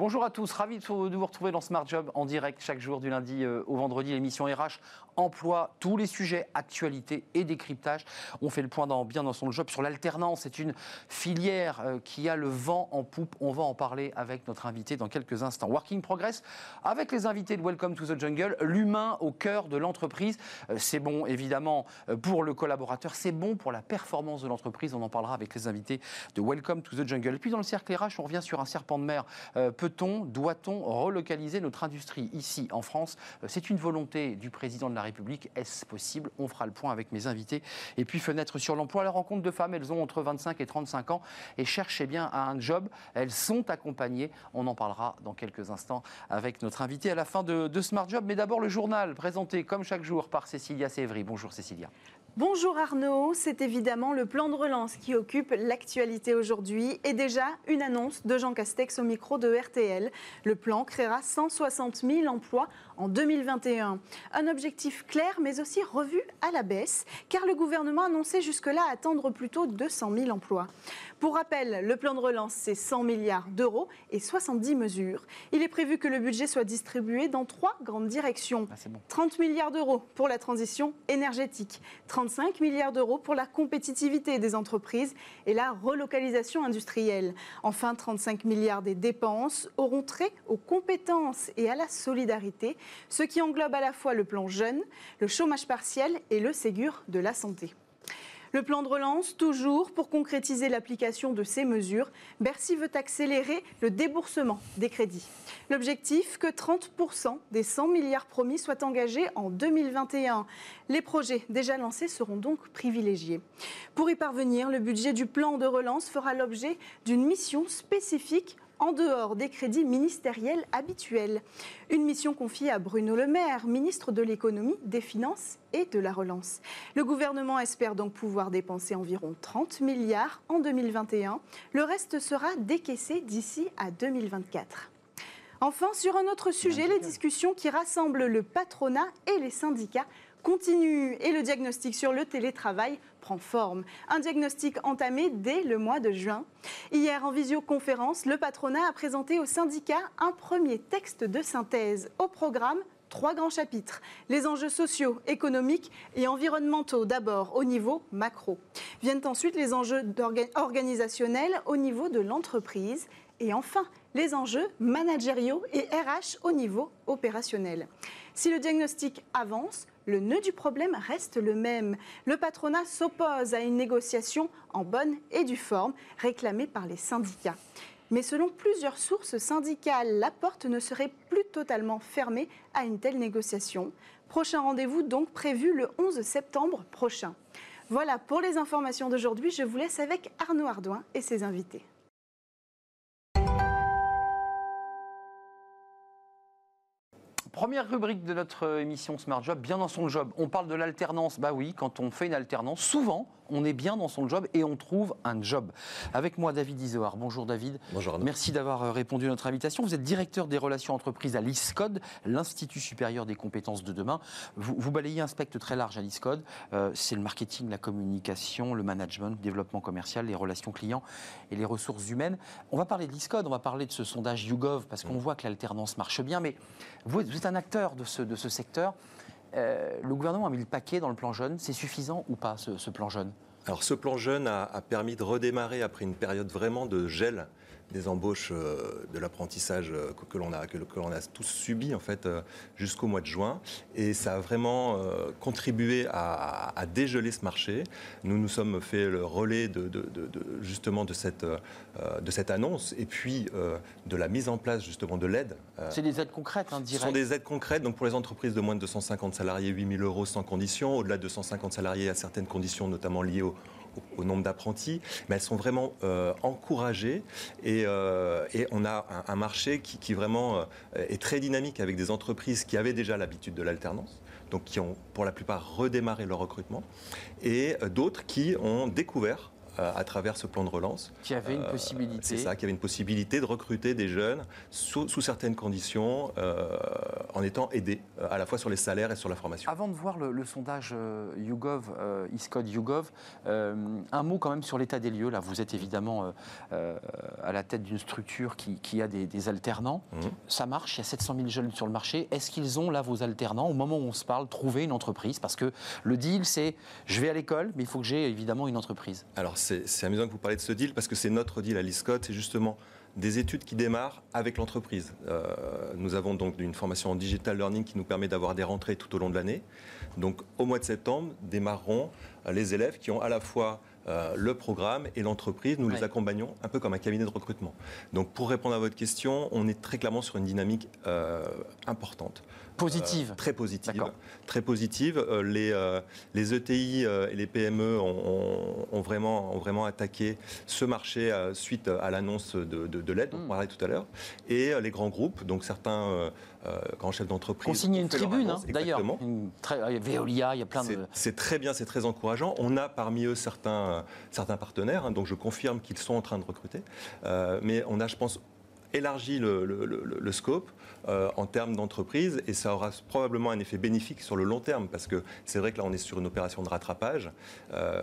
Bonjour à tous, ravi de vous retrouver dans Smart Job en direct chaque jour du lundi euh, au vendredi, l'émission RH emploi, tous les sujets, actualité et décryptage. On fait le point dans, bien dans son job sur l'alternance. C'est une filière euh, qui a le vent en poupe. On va en parler avec notre invité dans quelques instants. Working Progress avec les invités de Welcome to the Jungle, l'humain au cœur de l'entreprise. Euh, c'est bon évidemment pour le collaborateur, c'est bon pour la performance de l'entreprise. On en parlera avec les invités de Welcome to the Jungle. Puis dans le cercle RH, on revient sur un serpent de mer peut-on, doit-on relocaliser notre industrie ici en France? Euh, C'est une volonté du président de la République. Est-ce possible? On fera le point avec mes invités. Et puis fenêtre sur l'emploi, la rencontre de femmes, elles ont entre 25 et 35 ans et cherchent bien à un job. Elles sont accompagnées. On en parlera dans quelques instants avec notre invité à la fin de, de Smart Job. Mais d'abord le journal présenté comme chaque jour par Cécilia Sévry. Bonjour Cécilia. Bonjour Arnaud, c'est évidemment le plan de relance qui occupe l'actualité aujourd'hui et déjà une annonce de Jean Castex au micro de RTL. Le plan créera 160 000 emplois en 2021. Un objectif clair mais aussi revu à la baisse car le gouvernement annonçait jusque-là attendre plutôt 200 000 emplois. Pour rappel, le plan de relance, c'est 100 milliards d'euros et 70 mesures. Il est prévu que le budget soit distribué dans trois grandes directions. 30 ah, milliards d'euros pour la transition énergétique, 35 milliards d'euros pour la compétitivité des entreprises et la relocalisation industrielle. Enfin, 35 milliards des dépenses auront trait aux compétences et à la solidarité, ce qui englobe à la fois le plan jeune, le chômage partiel et le Ségur de la santé. Le plan de relance, toujours pour concrétiser l'application de ces mesures, Bercy veut accélérer le déboursement des crédits. L'objectif, que 30% des 100 milliards promis soient engagés en 2021. Les projets déjà lancés seront donc privilégiés. Pour y parvenir, le budget du plan de relance fera l'objet d'une mission spécifique en dehors des crédits ministériels habituels. Une mission confiée à Bruno Le Maire, ministre de l'économie, des finances et de la relance. Le gouvernement espère donc pouvoir dépenser environ 30 milliards en 2021. Le reste sera décaissé d'ici à 2024. Enfin, sur un autre sujet, les discussions qui rassemblent le patronat et les syndicats continue et le diagnostic sur le télétravail forme. Un diagnostic entamé dès le mois de juin. Hier, en visioconférence, le patronat a présenté au syndicat un premier texte de synthèse au programme trois grands chapitres. Les enjeux sociaux, économiques et environnementaux d'abord au niveau macro. Viennent ensuite les enjeux organisationnels au niveau de l'entreprise. Et enfin, les enjeux managériaux et RH au niveau opérationnel. Si le diagnostic avance, le nœud du problème reste le même. Le patronat s'oppose à une négociation en bonne et due forme réclamée par les syndicats. Mais selon plusieurs sources syndicales, la porte ne serait plus totalement fermée à une telle négociation. Prochain rendez-vous donc prévu le 11 septembre prochain. Voilà pour les informations d'aujourd'hui. Je vous laisse avec Arnaud Ardouin et ses invités. Première rubrique de notre émission Smart Job, bien dans son job. On parle de l'alternance. Bah oui, quand on fait une alternance, souvent, on est bien dans son job et on trouve un job. Avec moi, David Isoard. Bonjour David. Bonjour. Merci d'avoir euh, répondu à notre invitation. Vous êtes directeur des relations entreprises à l'ISCODE, l'Institut supérieur des compétences de demain. Vous, balayez un spectre très large à l'ISCODE. Euh, c'est le marketing, la communication, le management, le développement commercial, les relations clients et les ressources humaines. On va parler de l'ISCODE, on va parler de ce sondage YouGov parce qu'on voit que l'alternance marche bien. Mais vous, êtes un acteur de ce, de ce secteur. Euh, le gouvernement a mis le paquet dans le plan jeune. C'est suffisant ou pas, ce, plan jeune? Alors ce plan jeune a, a, permis de redémarrer après une période vraiment de gel des embauches euh, de l'apprentissage euh, que, l'on a, que, l'on a tous subi en fait euh, jusqu'au mois de juin. Et ça a vraiment contribué à, dégeler ce marché. Nous nous sommes fait le relais de, justement de cette, de cette annonce et puis de la mise en place justement de l'aide. C'est des aides concrètes, hein, Ce sont des aides concrètes. Donc pour les entreprises de moins de 250 salariés, 8 000 euros sans condition. Au-delà de 250 salariés, à certaines conditions, notamment liées au, au, nombre d'apprentis, mais elles sont vraiment euh, encouragées et, euh, et, on a un, marché qui, qui vraiment euh, est très dynamique avec des entreprises qui avaient déjà l'habitude de l'alternance, donc qui ont pour la plupart redémarré leur recrutement, et d'autres qui ont découvert à travers ce plan de relance. Qui avait une possibilité. C'est ça, qui avait une possibilité de recruter des jeunes sous, certaines conditions, en étant aidés à la fois sur les salaires et sur la formation. Avant de voir le, sondage YouGov, ISCOD YouGov, un mot quand même sur l'état des lieux. Là, vous êtes évidemment à la tête d'une structure qui, a des, alternants. Mmh. Ça marche, il y a 700 000 jeunes sur le marché. Est-ce qu'ils ont là vos alternants au moment où on se parle, trouver une entreprise? Parce que le deal, c'est je vais à l'école, mais il faut que j'ai évidemment une entreprise. Alors c'est amusant que vous parliez de ce deal parce que c'est notre deal à l'ISCOT, c'est justement des études qui démarrent avec l'entreprise. Euh, nous avons donc une formation en digital learning qui nous permet d'avoir des rentrées tout au long de l'année. Donc au mois de septembre démarreront les élèves qui ont à la fois euh, le programme et l'entreprise, nous les accompagnons un peu comme un cabinet de recrutement. Donc pour répondre à votre question, on est très clairement sur une dynamique euh, importante. Positive. Euh, très positive. Très positive. les, les ETI et les PME ont, vraiment, ont vraiment attaqué ce marché suite à l'annonce de, l'aide, dont on hmm. parlait tout à l'heure. Et les grands groupes, donc certains grands chefs d'entreprise. On signe une tribune, hein, d'ailleurs. Veolia, il y a plein de. C'est très bien, c'est très encourageant. On a parmi eux certains euh, certains, partenaires, hein, donc je confirme qu'ils sont en train de recruter. Euh, mais on a, je pense, élargi le, scope euh, en termes d'entreprise et ça aura probablement un effet bénéfique sur le long terme parce que c'est vrai que là on est sur une opération de rattrapage,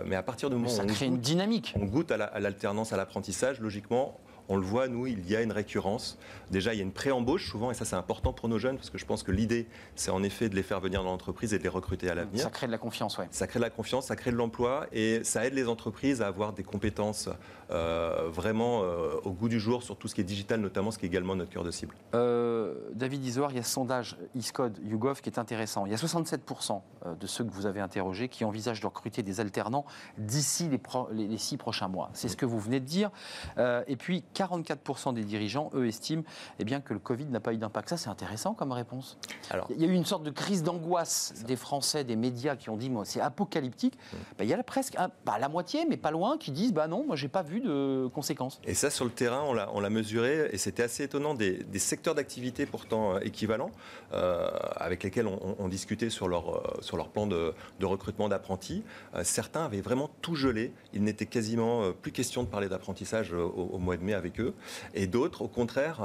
mais à partir du moment où on crée une dynamique, on goûte à l'alternance, à l'apprentissage, logiquement on le voit, nous, il y a une récurrence. Déjà, il y a une pré-embauche souvent, et ça c'est important pour nos jeunes, parce que je pense que l'idée, c'est en effet de les faire venir dans l'entreprise et de les recruter à l'avenir. Ça crée de la confiance, oui. Ça crée de la confiance, ça crée de l'emploi, et ça aide les entreprises à avoir des compétences euh, vraiment euh, au goût du jour sur tout ce qui est digital, notamment, ce qui est également notre cœur de cible. Euh, David Isoar, il y a ce sondage ISCODE YouGov qui est intéressant. Il y a 67% de ceux que vous avez interrogés qui envisagent de recruter des alternants d'ici les, six prochains mois. C'est ce que vous venez de dire. et puis, 44% des dirigeants, eux, estiment eh bien, que le Covid n'a pas eu d'impact. Ça, c'est intéressant comme réponse. Alors, il y a eu une sorte de crise d'angoisse des Français, des médias qui ont dit moi, c'est apocalyptique. Mmh. Ben, il y a presque pas la moitié, mais pas loin, qui disent bah non, moi, j'ai pas vu de conséquences. Et ça, sur le terrain, on l'a mesuré et c'était assez étonnant. Des, secteurs d'activité pourtant euh, équivalents, euh, avec lesquels on, discutait sur leur, euh, sur leur plan de, recrutement d'apprentis, certains avaient vraiment tout gelé. Il n'était quasiment plus question de parler d'apprentissage au, mois de mai avec eux, et d'autres, au contraire,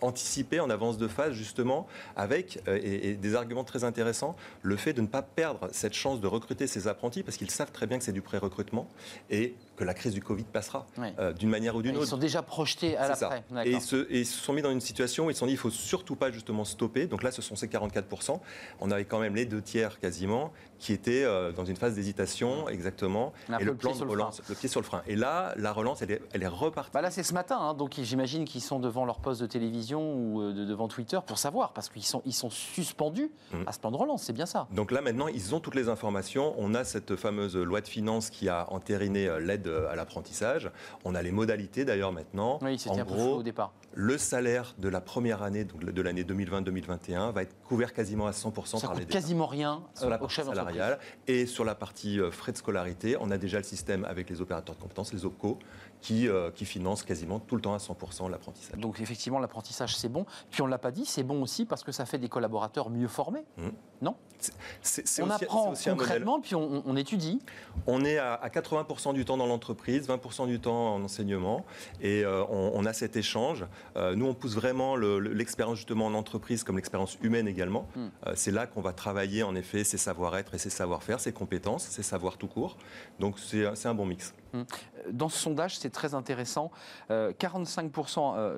anticiper en avance de phase, justement, avec, et, des arguments très intéressants, le fait de ne pas perdre cette chance de recruter ces apprentis, parce qu'ils savent très bien que c'est du pré-recrutement, et que la crise du Covid passera, euh, d'une manière ou d'une autre. Ils sont déjà projetés à l'après. Et ils se, et ils se sont mis dans une situation où ils se sont dit, il faut surtout pas, justement, stopper. Donc là, ce sont ces 44%. On avait quand même les deux tiers, quasiment, qui étaient dans une phase d'hésitation, exactement, et le, plan de relance, le pied sur le frein. Et là, la relance, elle est, elle est repartie. Bah là, c'est ce matin, hein, donc j'imagine qu'ils sont devant leur poste de télévision ou euh, devant Twitter pour savoir, parce qu'ils sont, ils sont suspendus mmh. à ce plan de relance, c'est bien ça. Donc là maintenant, ils ont toutes les informations. On a cette fameuse loi de finances qui a entériné euh, l'aide euh, à l'apprentissage. On a les modalités d'ailleurs maintenant. Oui, c'était un peu flou au départ. Le salaire de la première année, donc de l'année 2020-2021, va être couvert quasiment à 100% ça par les quasiment rien sur la partie salariale. Et sur la partie frais de scolarité, on a déjà le système avec les opérateurs de compétences, les OPCO, qui, qui financent quasiment tout le temps à 100% l'apprentissage. Donc effectivement, l'apprentissage, c'est bon. Puis on ne l'a pas dit, c'est bon aussi parce que ça fait des collaborateurs mieux formés. Mmh. Non? On apprend concrètement, puis on, étudie. On est à, 80% du temps dans l'entreprise, 20% du temps en enseignement, et euh, on, a cet échange. Euh, nous, on pousse vraiment l'expérience justement en entreprise comme l'expérience humaine également. Mmh. Euh, c'est là qu'on va travailler en effet ses savoir-être et ses savoir-faire, ses compétences, ses savoirs tout court. Donc c'est un bon mix. Mmh. Dans ce sondage, c'est très intéressant. 45%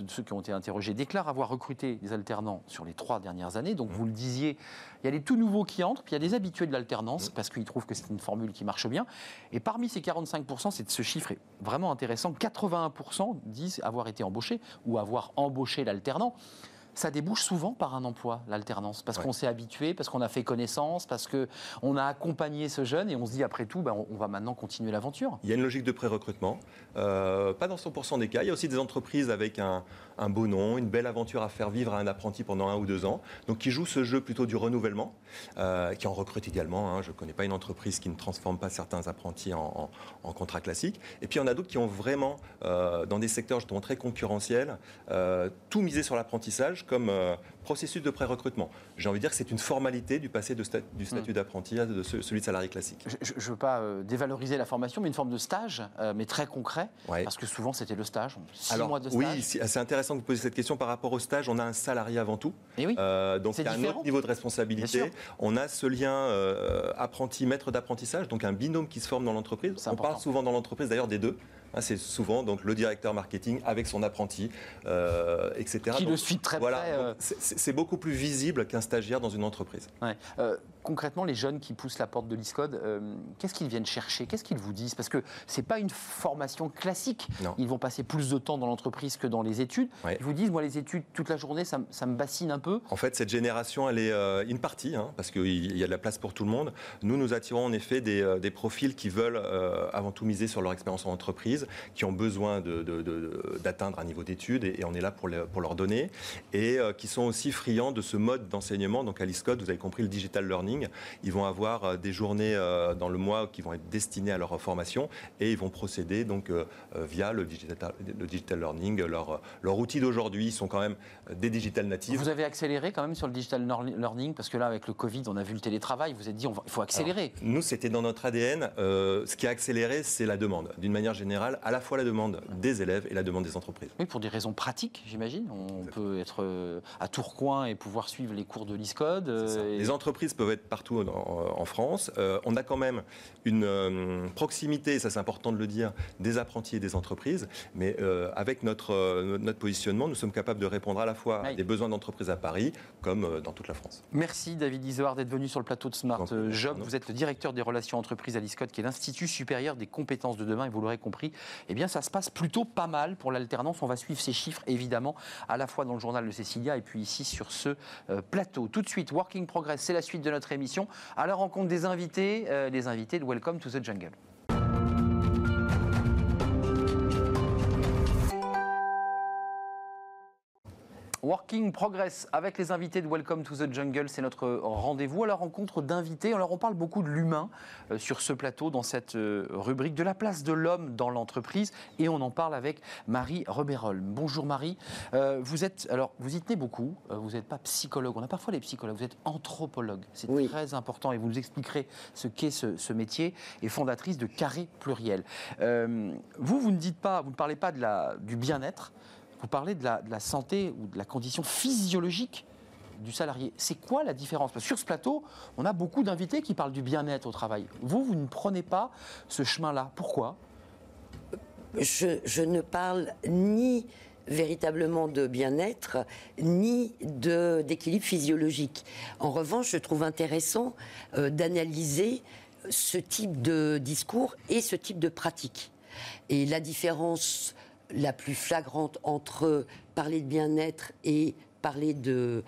de ceux qui ont été interrogés déclarent avoir recruté des alternants sur les trois dernières années. Donc, mmh. vous le disiez, il y a les tout nouveaux qui entrent, puis il y a des habitués de l'alternance, mmh. parce qu'ils trouvent que c'est une formule qui marche bien. Et parmi ces 45%, c'est ce chiffre est vraiment intéressant. 81% disent avoir été embauchés ou avoir embauché l'alternant ça débouche souvent par un emploi, l'alternance, parce qu'on s'est habitué, parce qu'on a fait connaissance, parce qu'on a accompagné ce jeune et on se dit après tout, ben, on, va maintenant continuer l'aventure. Il y a une logique de pré-recrutement, euh, pas dans 100% des cas. Il y a aussi des entreprises avec un, beau nom, une belle aventure à faire vivre à un apprenti pendant un ou deux ans, donc qui jouent ce jeu plutôt du renouvellement, euh, qui en recrute également. Hein. Je ne connais pas une entreprise qui ne transforme pas certains apprentis en, en, contrat classique. Et puis il y en a d'autres qui ont vraiment, euh, dans des secteurs justement très concurrentiels, tout misé sur l'apprentissage comme euh, processus de pré-recrutement. J'ai envie de dire que c'est une formalité du passé du statut mm. d'apprenti à de celui de salarié classique. Je ne veux pas euh, dévaloriser la formation, mais une forme de stage, euh, mais très concret, parce que souvent c'était le stage, six mois de stage. Oui, c'est intéressant que vous posiez cette question par rapport au stage. On a un salarié avant tout, Et eh oui. donc il y a un autre niveau de responsabilité. On a ce lien apprenti-maître d'apprentissage, donc un binôme qui se forme dans l'entreprise. On parle souvent dans l'entreprise d'ailleurs des deux. Hein, c'est souvent donc le directeur marketing avec son apprenti, euh, etc. Qui le suit très voilà, près. Euh. C'est beaucoup plus visible qu'un stagiaire dans une entreprise. Euh, concrètement, les jeunes qui poussent la porte de l'ISCODE, qu'est-ce qu'ils viennent chercher? Qu'est-ce qu'ils vous disent? Parce que ce n'est pas une formation classique. Ils vont passer plus de temps dans l'entreprise que dans les études. Ils vous disent, moi, les études, toute la journée, ça, me bassine un peu. En fait, cette génération, elle est une partie, hein, parce qu'il y a de la place pour tout le monde. Nous, nous attirons en effet des, des profils qui veulent avant tout miser sur leur expérience en entreprise qui ont besoin d'atteindre un niveau d'études, et, on est là pour, pour leur donner, et euh, qui sont aussi friands de ce mode d'enseignement. Donc à l'ISCODE, vous avez compris le digital learning, ils vont avoir euh, des journées euh, dans le mois qui vont être destinées à leur formation, et ils vont procéder donc via le digital, le digital learning. Leur, leur outil d'aujourd'hui sont quand même des digital natives. Vous avez accéléré quand même sur le digital learning, parce que là, avec le Covid, on a vu le télétravail, vous êtes dit, il faut accélérer. nous, c'était dans notre ADN. ce qui a accéléré, c'est la demande. D'une manière générale, à la fois la demande des élèves et la demande des entreprises. Oui, pour des raisons pratiques, j'imagine. On peut être euh, à Tourcoing et pouvoir suivre les cours de l'ISCODE. Euh, les entreprises peuvent être partout en, France. Euh, on a quand même une proximité, ça c'est important de le dire, des apprentis et des entreprises. Mais avec notre, notre positionnement, nous sommes capables de répondre à la fois à des besoins d'entreprises à Paris comme dans toute la France. Merci David Isoard d'être venu sur le plateau de Smart Job. Vous êtes le directeur des relations entreprises à l'ISCODE, qui est l'Institut supérieur des compétences de demain, et vous l'aurez compris, eh bien ça se passe plutôt pas mal pour l'alternance. On va suivre ces chiffres évidemment à la fois dans le journal de Cécilia et puis ici sur ce euh, plateau. Tout de suite, Working Progress, c'est la suite de notre émission à la rencontre des invités, euh, les invités de Welcome to the Jungle. Working Progress avec les invités de Welcome to the Jungle, c'est notre rendez-vous. À la rencontre d'invités. Alors on parle beaucoup de l'humain euh, sur ce plateau dans cette euh, rubrique de la place de l'homme dans l'entreprise. Et on en parle avec Marie Rebérol. Bonjour Marie, euh, vous êtes alors vous y tenez beaucoup, vous n'êtes pas psychologue, on a parfois les psychologues, vous êtes anthropologue, c'est très important. Et vous nous expliquerez ce qu'est ce, ce, métier. Et fondatrice de Carré Pluriel. vous, vous ne dites pas, vous ne parlez pas de la, du bien-être, vous parlez de la, santé ou de la condition physiologique du salarié. C'est quoi la différence? Parce que sur ce plateau, on a beaucoup d'invités qui parlent du bien-être au travail. Vous, vous ne prenez pas ce chemin-là. Pourquoi? Je, ne parle ni véritablement de bien-être, ni d'équilibre physiologique. En revanche, je trouve intéressant euh, d'analyser ce type de discours et ce type de pratique. Et la différence la plus flagrante entre parler de bien-être et parler de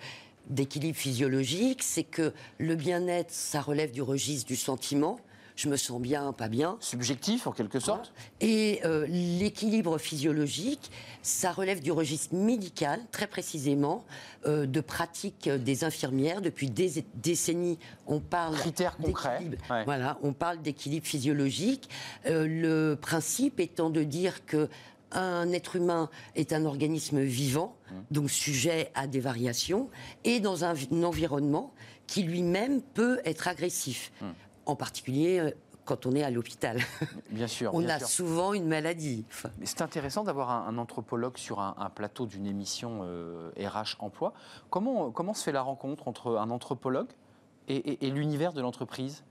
d'équilibre physiologique, c'est que le bien-être, ça relève du registre du sentiment. Je me sens bien, pas bien. Subjectif, en quelque sorte. Et euh, l'équilibre physiologique, ça relève du registre médical, très précisément, euh, de pratiques des infirmières. Depuis des décennies, on parle. Critères concrets. Voilà, on parle d'équilibre physiologique. Euh, le principe étant de dire que un être humain est un organisme vivant, mmh. donc sujet à des variations, et dans un, environnement qui lui-même peut être agressif, mmh. en particulier euh, quand on est à l'hôpital. Bien sûr. on a souvent une maladie. C'est intéressant d'avoir un, anthropologue sur un, plateau d'une émission RH euh, Emploi. Comment, comment se fait la rencontre entre un anthropologue et l'univers de l'entreprise?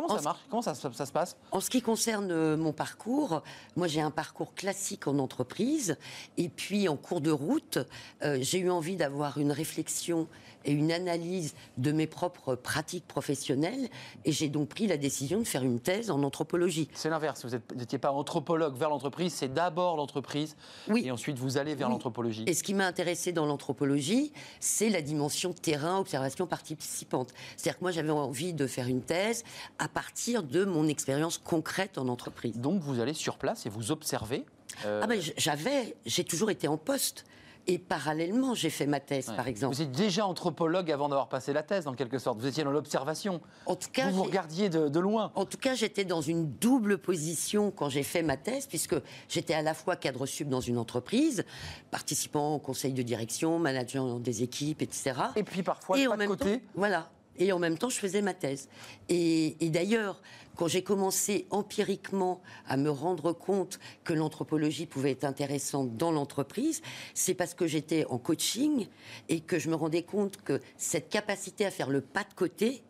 Comment ça marche? Comment ça, se passe? En ce qui concerne euh, mon parcours, moi j'ai un parcours classique en entreprise. Et puis en cours de route, euh, j'ai eu envie d'avoir une réflexion et une analyse de mes propres pratiques professionnelles. Et j'ai donc pris la décision de faire une thèse en anthropologie. C'est l'inverse. Vous n'étiez pas anthropologue vers l'entreprise, c'est d'abord l'entreprise. Oui. Et ensuite, vous allez vers l'anthropologie. Et ce qui m'a intéressé dans l'anthropologie, c'est la dimension terrain, observation participante. C'est-à-dire que moi, j'avais envie de faire une thèse à partir de mon expérience concrète en entreprise. Donc, vous allez sur place et vous observez euh, Ah ben, j'avais, j'ai toujours été en poste. Et parallèlement, j'ai fait ma thèse, par exemple. Vous êtes déjà anthropologue avant d'avoir passé la thèse, en quelque sorte. Vous étiez dans l'observation. En tout cas, vous vous regardiez de, de, loin. En tout cas, j'étais dans une double position quand j'ai fait ma thèse, puisque j'étais à la fois cadre sub dans une entreprise, participant au conseil de direction, manager des équipes, etc. Et puis parfois, et pas en de même côté. Temps, voilà. Et en même temps, je faisais ma thèse. Et, et d'ailleurs, quand j'ai commencé empiriquement à me rendre compte que l'anthropologie pouvait être intéressante dans l'entreprise, c'est parce que j'étais en coaching et que je me rendais compte que cette capacité à faire le pas de côté,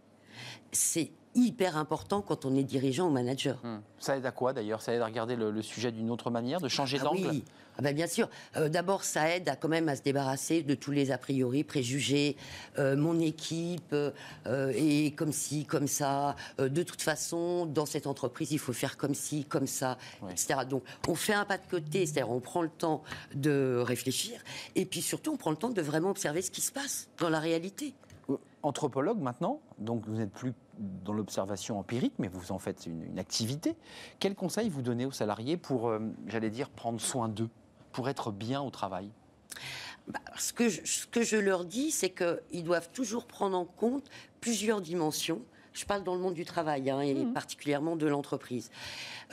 c'est hyper important quand on est dirigeant ou manager. Hum. Ça aide à quoi d'ailleurs? Ça aide à regarder le, le sujet d'une autre manière, de changer Ah d'angle? oui. Ah ben bien sûr. Euh, D'abord, ça aide à quand même à se débarrasser de tous les a priori, préjugés. Euh, mon équipe euh, est comme ci, comme ça. Euh, de toute façon, dans cette entreprise, il faut faire comme ci, comme ça, Oui. etc. Donc, on fait un pas de côté, c'est-à-dire on prend le temps de réfléchir, et puis surtout, on prend le temps de vraiment observer ce qui se passe dans la réalité. Euh, Anthropologue maintenant, donc vous n'êtes plus dans l'observation empirique, mais vous en faites une, une activité. Quel conseil vous donnez aux salariés pour, euh, j'allais dire, prendre soin d'eux, pour être bien au travail? Bah, ce, que je, ce que je leur dis, c'est qu'ils doivent toujours prendre en compte plusieurs dimensions. Je parle dans le monde du travail, hein, et particulièrement de l'entreprise.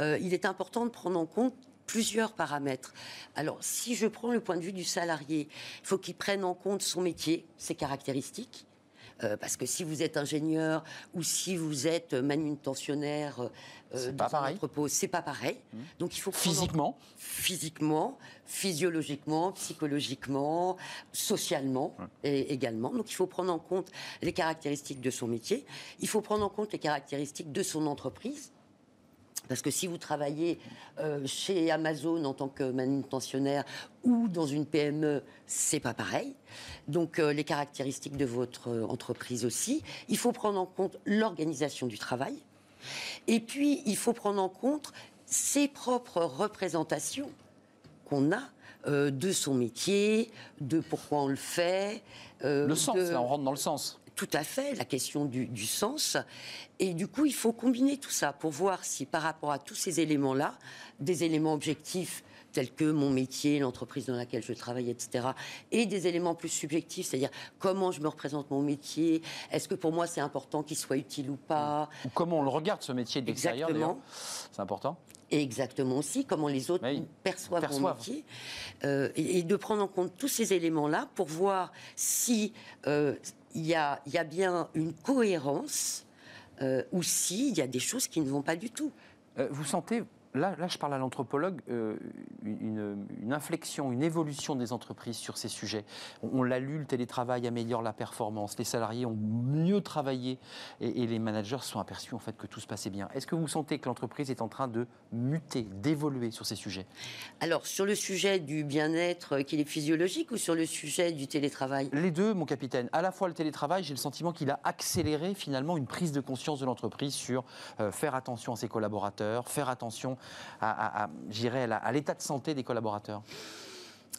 Euh, il est important de prendre en compte plusieurs paramètres. Alors, si je prends le point de vue du salarié, il faut qu'il prenne en compte son métier, ses caractéristiques. Euh, parce que si vous êtes ingénieur ou si vous êtes manutentionnaire euh, C'est dans pas un. Mmh. entrepôt, c'est pas pareil. Donc il faut Physiquement physiquement, physiologiquement, psychologiquement, socialement et également. Donc il faut prendre en compte les caractéristiques de son métier, il faut prendre en compte les caractéristiques de son entreprise. Parce que si vous travaillez euh, chez Amazon en tant que manutentionnaire ou dans une PME, c'est pas pareil. Donc euh, les caractéristiques de votre euh, entreprise aussi. Il faut prendre en compte l'organisation du travail. Et puis il faut prendre en compte ses propres représentations qu'on a euh, de son métier, de pourquoi on le fait. Le sens, de- là, on rentre dans le sens. Tout à fait, la question du, du sens. Et du coup, il faut combiner tout ça pour voir si par rapport à tous ces éléments-là, des éléments objectifs tels que mon métier, l'entreprise dans laquelle je travaille, etc., et des éléments plus subjectifs, c'est-à-dire comment je me représente mon métier, est-ce que pour moi c'est important qu'il soit utile ou pas, Ou comment on le regarde, ce métier de l'extérieur. C'est important. et exactement aussi comment les autres Oui, perçoivent, mon métier, Euh, et, et de prendre en compte tous ces éléments-là pour voir si euh, il y, a, bien une cohérence euh, ou s'il y a des choses qui ne vont pas du tout. Euh, vous sentez, là, là je parle à l'anthropologue, euh, une, une inflexion, une évolution des entreprises sur ces sujets. On, on l'a lu, le télétravail améliore la performance, les salariés ont mieux travaillé et, et les managers se sont aperçus en fait que tout se passait bien. Est-ce que vous sentez que l'entreprise est en train de muter, d'évoluer sur ces sujets? Alors, sur le sujet du bien-être, euh, qu'il est physiologique, ou sur le sujet du télétravail? Les deux, mon capitaine. À la fois le télétravail, j'ai le sentiment qu'il a accéléré finalement une prise de conscience de l'entreprise sur euh, faire attention à ses collaborateurs, faire attention à, à- l'état de santé des collaborateurs.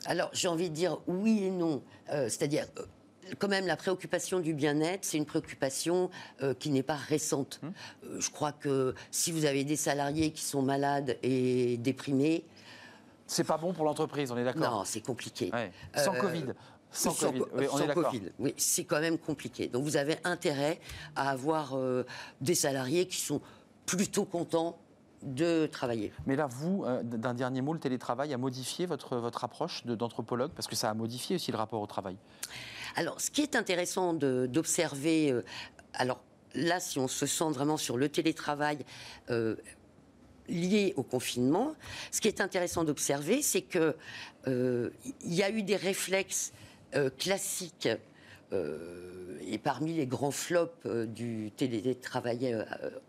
Alors, j'ai envie de dire oui et non. Euh, C'est-à-dire, euh, quand même, la préoccupation du bien-être, c'est une préoccupation euh, qui n'est pas récente. Hum. Euh, je crois que si vous avez des salariés qui sont malades et déprimés, C'est pas bon pour l'entreprise, on est d'accord non, c'est compliqué. Ouais. Sans Covid. Sans, Sans Covid. co- Oui, on sans est. Covid. Oui, c'est quand même compliqué. Donc, vous avez intérêt à avoir euh, des salariés qui sont plutôt contents de travailler. Mais là, vous, euh, d'un dernier mot, le télétravail a modifié votre, votre approche d'anthropologue? Parce que ça a modifié aussi le rapport au travail. Alors, ce qui est intéressant d'observer, euh, alors là, si on se centre vraiment sur le télétravail euh, lié au confinement, ce qui est intéressant d'observer, c'est que il y a eu des réflexes classiques. Euh, et parmi les grands flops euh, du télétravail euh,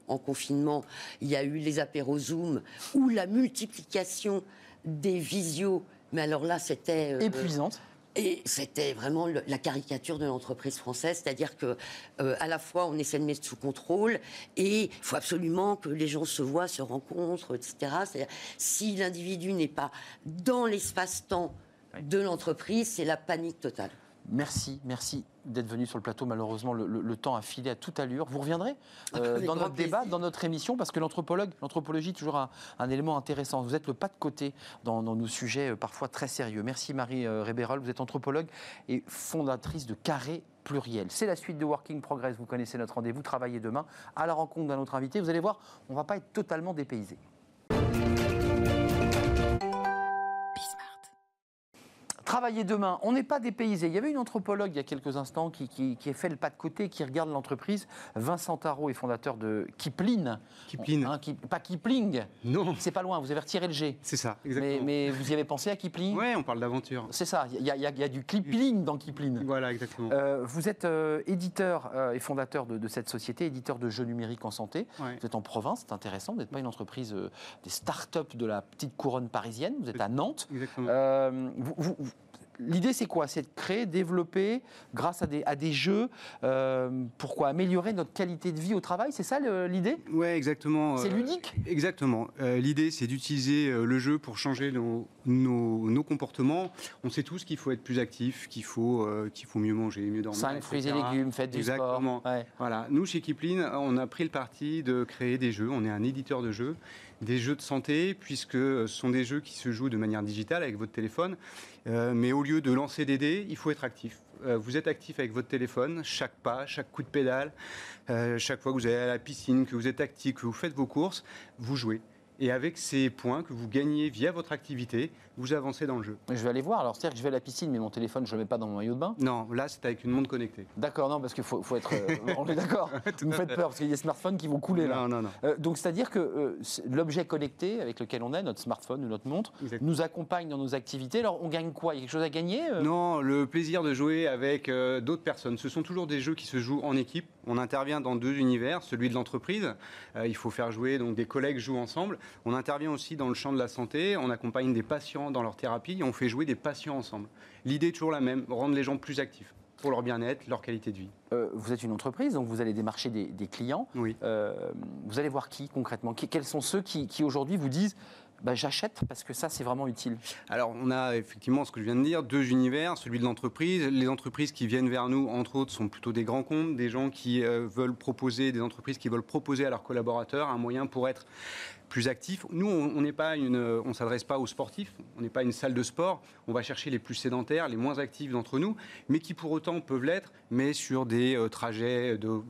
en confinement, il y a eu les apéros Zoom ou la multiplication des visios. Mais alors là, c'était Épuisante. et c'était vraiment le- la caricature de l'entreprise française, c'est-à-dire que euh, à la fois on essaie de mettre sous contrôle et il faut absolument que les gens se voient, se rencontrent, etc. C'est-à-dire, si l'individu n'est pas dans l'espace-temps de l'entreprise, c'est la panique totale. Merci, merci d'être venu sur le plateau. Malheureusement, le, temps a filé à toute allure. Vous reviendrez euh, dans notre débat, dans notre émission, parce que l'anthropologue, l'anthropologie est toujours un, élément intéressant. Vous êtes le pas de côté dans, nos sujets euh, parfois très sérieux. Merci Marie euh, Rébérol, vous êtes anthropologue et fondatrice de Carré Pluriel. C'est la suite de Working Progress. Vous connaissez notre rendez-vous. Travaillez demain à la rencontre d'un autre invité. Vous allez voir, on ne va pas être totalement dépaysé. Travailler demain, on n'est pas dépaysé. Il y avait une anthropologue il y a quelques instants qui, qui, a fait le pas de côté, qui regarde l'entreprise. Vincent Tarot est fondateur de Kipling. Kipling. Hein, pas Kipling. Non. C'est pas loin, vous avez retiré le G. C'est ça, exactement. Mais, vous y avez pensé à Kipling? Oui, on parle d'aventure. C'est ça, il y, a du Kipling dans Kipling. Voilà, exactement. Euh, vous êtes euh, éditeur euh, et fondateur de, cette société, éditeur de jeux numériques en santé. Vous êtes en province, c'est intéressant. Vous n'êtes pas une entreprise des start-up de la petite couronne parisienne. Vous êtes à Nantes. Exactement. vous, L'idée, c'est quoi? C'est de créer, développer, grâce à des, à des jeux, euh, pourquoi Améliorer notre qualité de vie au travail, c'est ça l'idée? Oui, exactement. C'est euh, ludique? Exactement. Euh, l'idée, c'est d'utiliser le jeu pour changer nos, nos, comportements. On sait tous qu'il faut être plus actif, qu'il faut, qu'il faut mieux manger, mieux dormir. Cinq fruits et légumes, faites du exactement. sport. Voilà. Nous, chez Kipling, on a pris le parti de créer des jeux. On est un éditeur de jeux des jeux de santé, puisque ce sont des jeux qui se jouent de manière digitale avec votre téléphone. Euh, mais au lieu de lancer des dés, il faut être actif. Euh, vous êtes actif avec votre téléphone, chaque pas, chaque coup de pédale, euh, chaque fois que vous allez à la piscine, que vous êtes actif, que vous faites vos courses, vous jouez. Et avec ces points que vous gagnez via votre activité, vous avancez dans le jeu. Je vais aller voir. Alors, c'est-à-dire que je vais à la piscine, mais mon téléphone, je ne le mets pas dans mon maillot de bain Non, là, c'est avec une montre connectée. D'accord, non, parce qu'il faut, être. Euh, on est d'accord. Vous me faites peur, parce qu'il y a des smartphones qui vont couler là. Non, non, non. Euh, donc, c'est-à-dire que euh, l'objet connecté avec lequel on est, notre smartphone ou notre montre, nous accompagne dans nos activités. Alors, on gagne quoi? Il y a quelque chose à gagner Non, le plaisir de jouer avec d'autres personnes. Ce sont toujours des jeux qui se jouent en équipe. On intervient dans deux univers, celui de l'entreprise. il faut faire jouer, donc des collègues jouent ensemble. On intervient aussi dans le champ de la santé. On accompagne des patients dans leur thérapie on fait jouer des patients ensemble. L'idée est toujours la même, rendre les gens plus actifs pour leur bien-être, leur qualité de vie. Euh, vous êtes une entreprise, donc vous allez démarcher des, clients. Oui. Euh, vous allez voir qui concrètement? Quels sont ceux qui, aujourd'hui vous disent bah, j'achète parce que ça, c'est vraiment utile? Alors, on a effectivement ce que je viens de dire, deux univers, celui de l'entreprise. Les entreprises qui viennent vers nous, entre autres, sont plutôt des grands comptes, des gens qui euh, veulent proposer, des entreprises qui veulent proposer à leurs collaborateurs un moyen pour être plus actifs. Nous, on n'est pas une, on s'adresse pas aux sportifs, on n'est pas une salle de sport. On va chercher les plus sédentaires, les moins actifs d'entre nous, mais qui pour autant peuvent l'être, mais sur des euh, trajets de,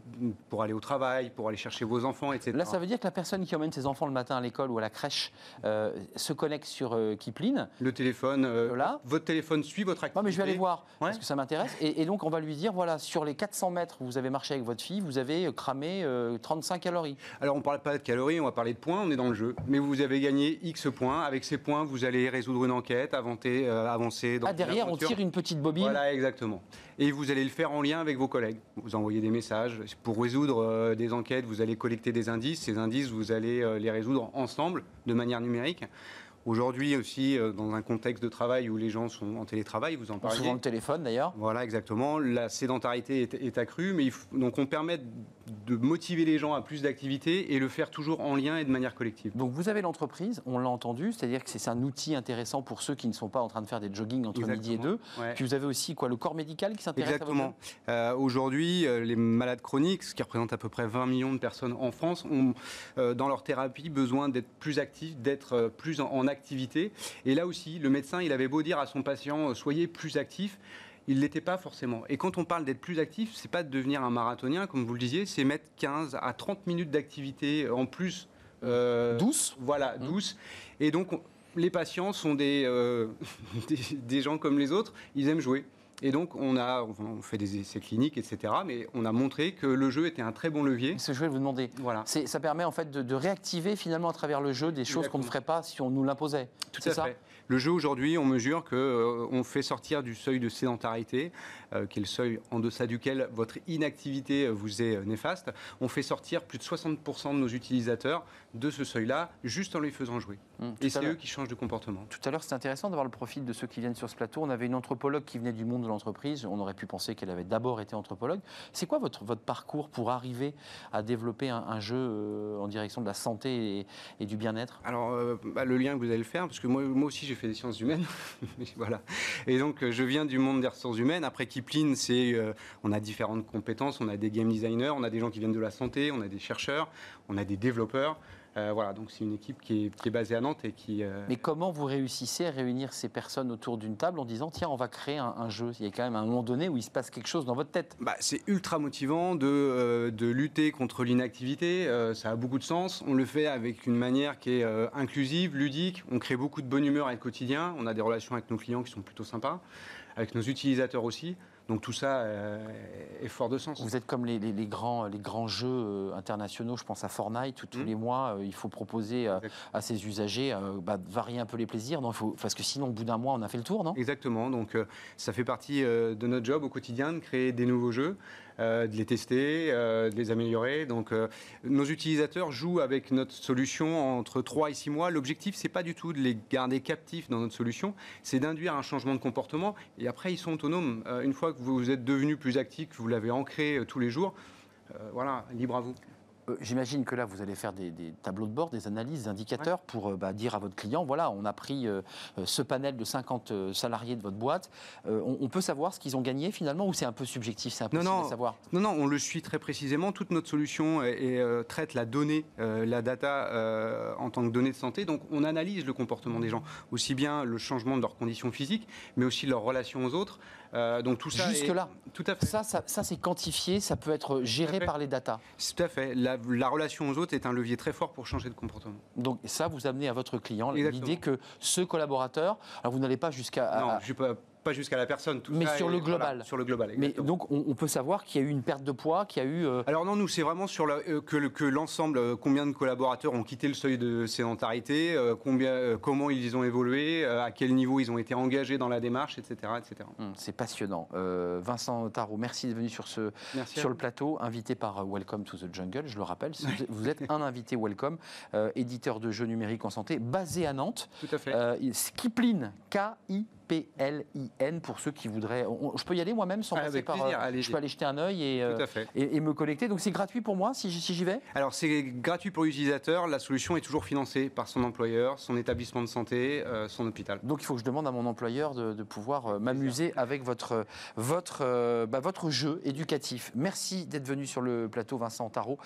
pour aller au travail, pour aller chercher vos enfants, etc. Là, ça veut dire que la personne qui emmène ses enfants le matin à l'école ou à la crèche euh, se connecte sur euh, Kipling. Le téléphone, là. votre téléphone suit votre activité. Non, mais je vais aller voir parce que ça m'intéresse. Et, et, donc, on va lui dire voilà, sur les 400 mètres où vous avez marché avec votre fille, vous avez cramé 35 calories. Alors, on ne parle pas de calories, on va parler de points. On est dans le jeu. Mais vous avez gagné X points. Avec ces points, vous allez résoudre une enquête, avancer, euh, avancer dans Ah, derrière, on tire une petite bobine Voilà, exactement. Et vous allez le faire en lien avec vos collègues. Vous envoyez des messages. Pour résoudre euh, des enquêtes, vous allez collecter des indices. Ces indices, vous allez euh, les résoudre ensemble, de manière numérique. Aujourd'hui aussi, dans un contexte de travail où les gens sont en télétravail, vous en parlez. Souvent le téléphone d'ailleurs. Voilà, exactement. La sédentarité est, accrue, mais donc on permet de motiver les gens à plus d'activités et le faire toujours en lien et de manière collective. Donc vous avez l'entreprise, on l'a entendu, c'est-à-dire que c'est un outil intéressant pour ceux qui ne sont pas en train de faire des jogging entre midi et deux. Puis vous avez aussi quoi, le corps médical qui s'intéresse Exactement. Euh, Aujourd'hui, euh, les malades chroniques, ce qui représente à peu près 20 millions de personnes en France, ont dans leur thérapie besoin d'être plus actifs, d'être plus en, en activité. Et là aussi, le médecin, il avait beau dire à son patient, euh, soyez plus actif il ne l'était pas forcément. Et quand on parle d'être plus actif, c'est pas de devenir un marathonien, comme vous le disiez, c'est mettre 15 à 30 minutes d'activité en plus. Euh, douce Voilà, mmh. douce. Et donc, les patients sont des, euh, des, gens comme les autres, ils aiment jouer. Et donc, on a on fait des essais cliniques, etc. Mais on a montré que le jeu était un très bon levier. Ce que je vais vous demander. Voilà. Ça permet en fait de, réactiver finalement à travers le jeu des choses qu'on ne ferait pas si on nous l'imposait. Tout à fait. Le jeu aujourd'hui, on mesure qu'on euh, fait sortir du seuil de sédentarité, euh, qui est le seuil en deçà duquel votre inactivité euh, vous est néfaste. On fait sortir plus de 60% de nos utilisateurs de ce seuil-là, juste en les faisant jouer. Hum, Et c'est eux qui changent de comportement. Tout à l'heure, c'est intéressant d'avoir le profil de ceux qui viennent sur ce plateau. On avait une anthropologue qui venait du monde de l'entreprise. On aurait pu penser qu'elle avait d'abord été anthropologue. C'est quoi votre, votre parcours pour arriver à développer un, jeu euh, en direction de la santé et, du bien-être? Alors, euh, bah, le lien que vous allez le faire, parce que moi, moi aussi j'ai fait des sciences humaines. voilà. Et donc, je viens du monde des ressources humaines. Après Kipling, c'est, on a différentes compétences. On a des game designers, on a des gens qui viennent de la santé, on a des chercheurs, on a des développeurs. Euh, voilà, donc c'est une équipe qui est, basée à Nantes et qui. Euh, Mais comment vous réussissez à réunir ces personnes autour d'une table en disant tiens, on va créer un, jeu? Il y a quand même un moment donné où il se passe quelque chose dans votre tête. Bah, c'est ultra motivant de, euh, de lutter contre l'inactivité. ça a beaucoup de sens. On le fait avec une manière qui est inclusive, ludique. On crée beaucoup de bonne humeur avec le quotidien. On a des relations avec nos clients qui sont plutôt sympas, avec nos utilisateurs aussi. Donc tout ça euh, est fort de sens. Vous êtes comme les, grands, les grands jeux euh, internationaux, je pense à Fortnite, où tous mmh. les mois, euh, il faut proposer à ses usagers bah, de varier un peu les plaisirs, non faut, parce que sinon, au bout d'un mois, on a fait le tour, non? Exactement, donc ça fait partie de notre job au quotidien de créer des nouveaux jeux. Euh, de les tester, euh, de les améliorer. Donc, euh, nos utilisateurs jouent avec notre solution entre 3 et 6 mois. L'objectif, c'est pas du tout de les garder captifs dans notre solution, c'est d'induire un changement de comportement. Et après, ils sont autonomes. une fois vous êtes devenu plus actif, que vous l'avez ancré tous les jours, voilà, libre à vous. Euh, j'imagine que là, vous allez faire des, tableaux de bord, des analyses, des indicateurs pour euh, bah, dire à votre client, voilà, on a pris euh, ce panel de 50 salariés de votre boîte. On, peut savoir ce qu'ils ont gagné finalement ou c'est un peu subjectif, c'est impossible non, non, savoir? Non, non, on le suit très précisément. Toute notre solution traite la donnée, la data en tant que donnée de santé. Donc on analyse le comportement des gens, aussi bien le changement de leurs conditions physiques, mais aussi leur relation aux autres. Euh, donc tout ça. Jusque là. Tout à fait. Ça, ça, c'est quantifié, ça peut être géré par les datas. Tout à fait. La, relation aux autres est un levier très fort pour changer de comportement. Donc ça, vous amenez à votre client l'idée que ce collaborateur, alors vous n'allez pas jusqu'à. Non, je pas pas jusqu'à la personne. mais sur le global. sur le global. Mais donc on, peut savoir qu'il y a eu une perte de poids, qu'il y a eu. Euh, Alors non, nous c'est vraiment sur euh, que, l'ensemble, euh, combien de collaborateurs ont quitté le seuil de sédentarité, combien, comment ils ont évolué, à quel niveau ils ont été engagés dans la démarche, etc., etc. Hum, c'est passionnant. Vincent Tarot, merci d'être venu sur ce sur le plateau, invité par Welcome to the Jungle. Je le rappelle, vous êtes un invité Welcome, éditeur de jeux numériques en santé, basé à Nantes. Tout à fait. Skipline, K I P-L-I-N pour ceux qui voudraient. je peux y aller moi-même sans passer par. Euh, je peux aller jeter un œil et, euh, et, me connecter. Donc c'est gratuit pour moi si, j'y vais? Alors c'est gratuit pour l'utilisateur. La solution est toujours financée par son employeur, son établissement de santé, euh, son hôpital. Donc il faut que je demande à mon employeur de, pouvoir m'amuser avec votre, votre, bah, votre jeu éducatif. Merci d'être venu sur le plateau, Vincent Tarot,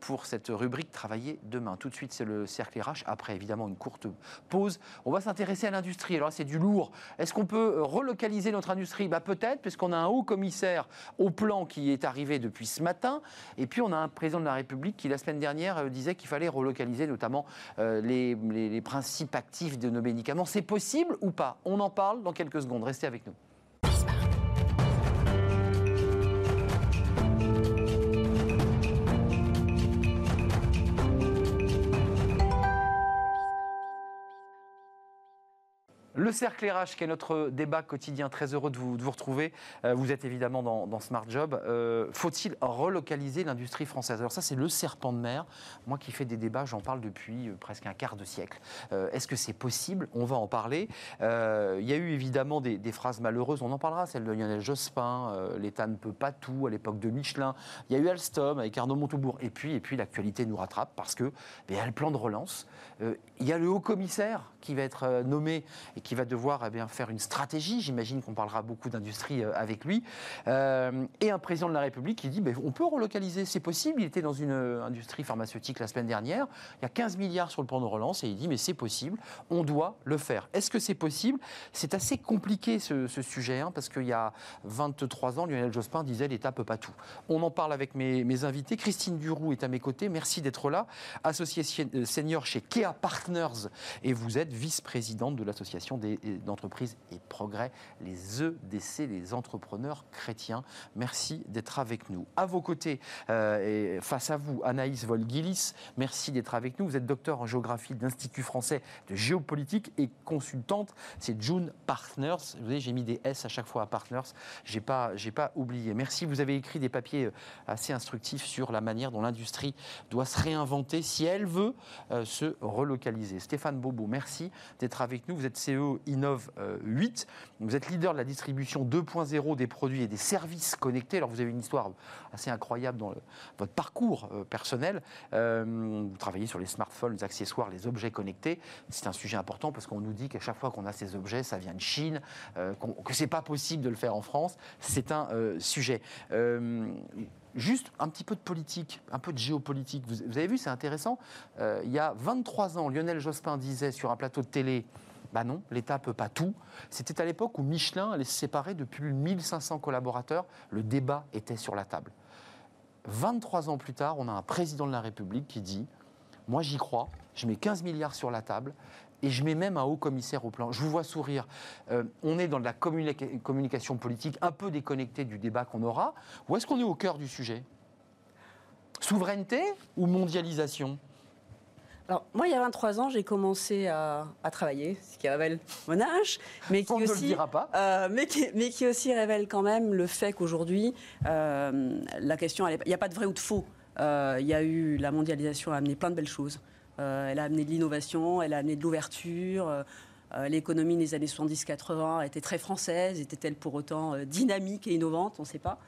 pour cette rubrique Travailler demain. Tout de suite, c'est le cercle RH. Après, évidemment, une courte pause. On va s'intéresser à l'industrie. Alors c'est du lourd. Est-ce qu'on peut euh, relocaliser notre industrie? Bah, Peut-être, puisqu'on a un haut commissaire au plan qui est arrivé depuis ce matin. Et puis on a un président de la République qui, la semaine dernière, euh, disait qu'il fallait relocaliser notamment euh, les, les principes actifs de nos médicaments. C'est possible ou pas? On en parle dans quelques secondes. Restez avec nous. Le cercle RH, qui est notre débat quotidien, très heureux de vous, retrouver. Euh, vous êtes évidemment dans, Smart Job. Euh, faut-il relocaliser l'industrie française? Alors ça, c'est le serpent de mer. Moi qui fais des débats, j'en parle depuis euh, presque un quart de siècle. Est-ce que c'est possible? On va en parler. Il y a eu évidemment des, phrases malheureuses, on en parlera, celle de Lionel Jospin, l'État ne peut pas tout, à l'époque de Michelin. Il y a eu Alstom avec Arnaud Montaubourg. Et puis, et puis l'actualité nous rattrape parce que ben, il y a le plan de relance. il y a le haut commissaire qui va être nommé et qui va devoir eh faire une stratégie. J'imagine qu'on parlera beaucoup d'industrie euh, avec lui. Euh, et un président de la République qui dit ben, on peut relocaliser, c'est possible. Il était dans une euh, industrie pharmaceutique la semaine dernière. Il y a 15 milliards sur le plan de relance et il dit mais c'est possible, on doit le faire. Est-ce que c'est possible? C'est assez compliqué ce, sujet hein, parce qu'il y a 23 ans, Lionel Jospin disait l'État peut pas tout. On en parle avec mes, mes invités. Christine Duroux est à mes côtés. Merci d'être là. Associée senior chez Kea Partners et vous êtes vice-présidente de l'association des d'entreprise et progrès, les EDC, les entrepreneurs chrétiens. Merci d'être avec nous. À vos côtés, euh, et face à vous, Anaïs Volgilis, merci d'être avec nous. Vous êtes docteur en géographie de l'Institut français de géopolitique et consultante. C'est June Partners. Vous voyez, j'ai mis des S à chaque fois à Partners. J'ai pas, j'ai pas oublié. Merci. Vous avez écrit des papiers euh, assez instructifs sur la manière dont l'industrie doit se réinventer si elle veut euh, se relocaliser. Stéphane Bobo, merci d'être avec nous. Vous êtes CEO CE Innov 8. Vous êtes leader de la distribution 2.0 des produits et des services connectés. Alors vous avez une histoire assez incroyable dans votre parcours personnel. vous travaillez sur les smartphones, les accessoires, les objets connectés. C'est un sujet important parce qu'on nous dit qu'à chaque fois qu'on a ces objets, ça vient de Chine, que c'est pas possible de le faire en France. C'est un sujet. Juste un petit peu de politique, un peu de géopolitique. Vous, avez vu, c'est intéressant. Euh, il y a 23 ans, Lionel Jospin disait sur un plateau de télé bah non, l'État peut pas tout. C'était à l'époque où Michelin allait se séparer de plus de 1500 collaborateurs. Le débat était sur la table. 23 ans plus tard, on a un président de la République qui dit Moi j'y crois, je mets 15 milliards sur la table et je mets même un haut commissaire au plan. Je vous vois sourire. Euh, on est dans de la communication politique un peu déconnectée du débat qu'on aura. Ou est-ce qu'on est au cœur du sujet? Souveraineté ou mondialisation? Alors, moi, il y a 23 ans, j'ai commencé à, travailler, ce qui révèle mon âge, mais qui, aussi, euh, mais, qui, aussi révèle quand même le fait qu'aujourd'hui, euh, la question, il n'y a pas de vrai ou de faux. il y a eu, la mondialisation a amené plein de belles choses. Euh, elle a amené de l'innovation, elle a amené de l'ouverture. Euh, euh, l'économie des années 70-80 était très française, était-elle pour autant dynamique et innovante? On ne sait pas.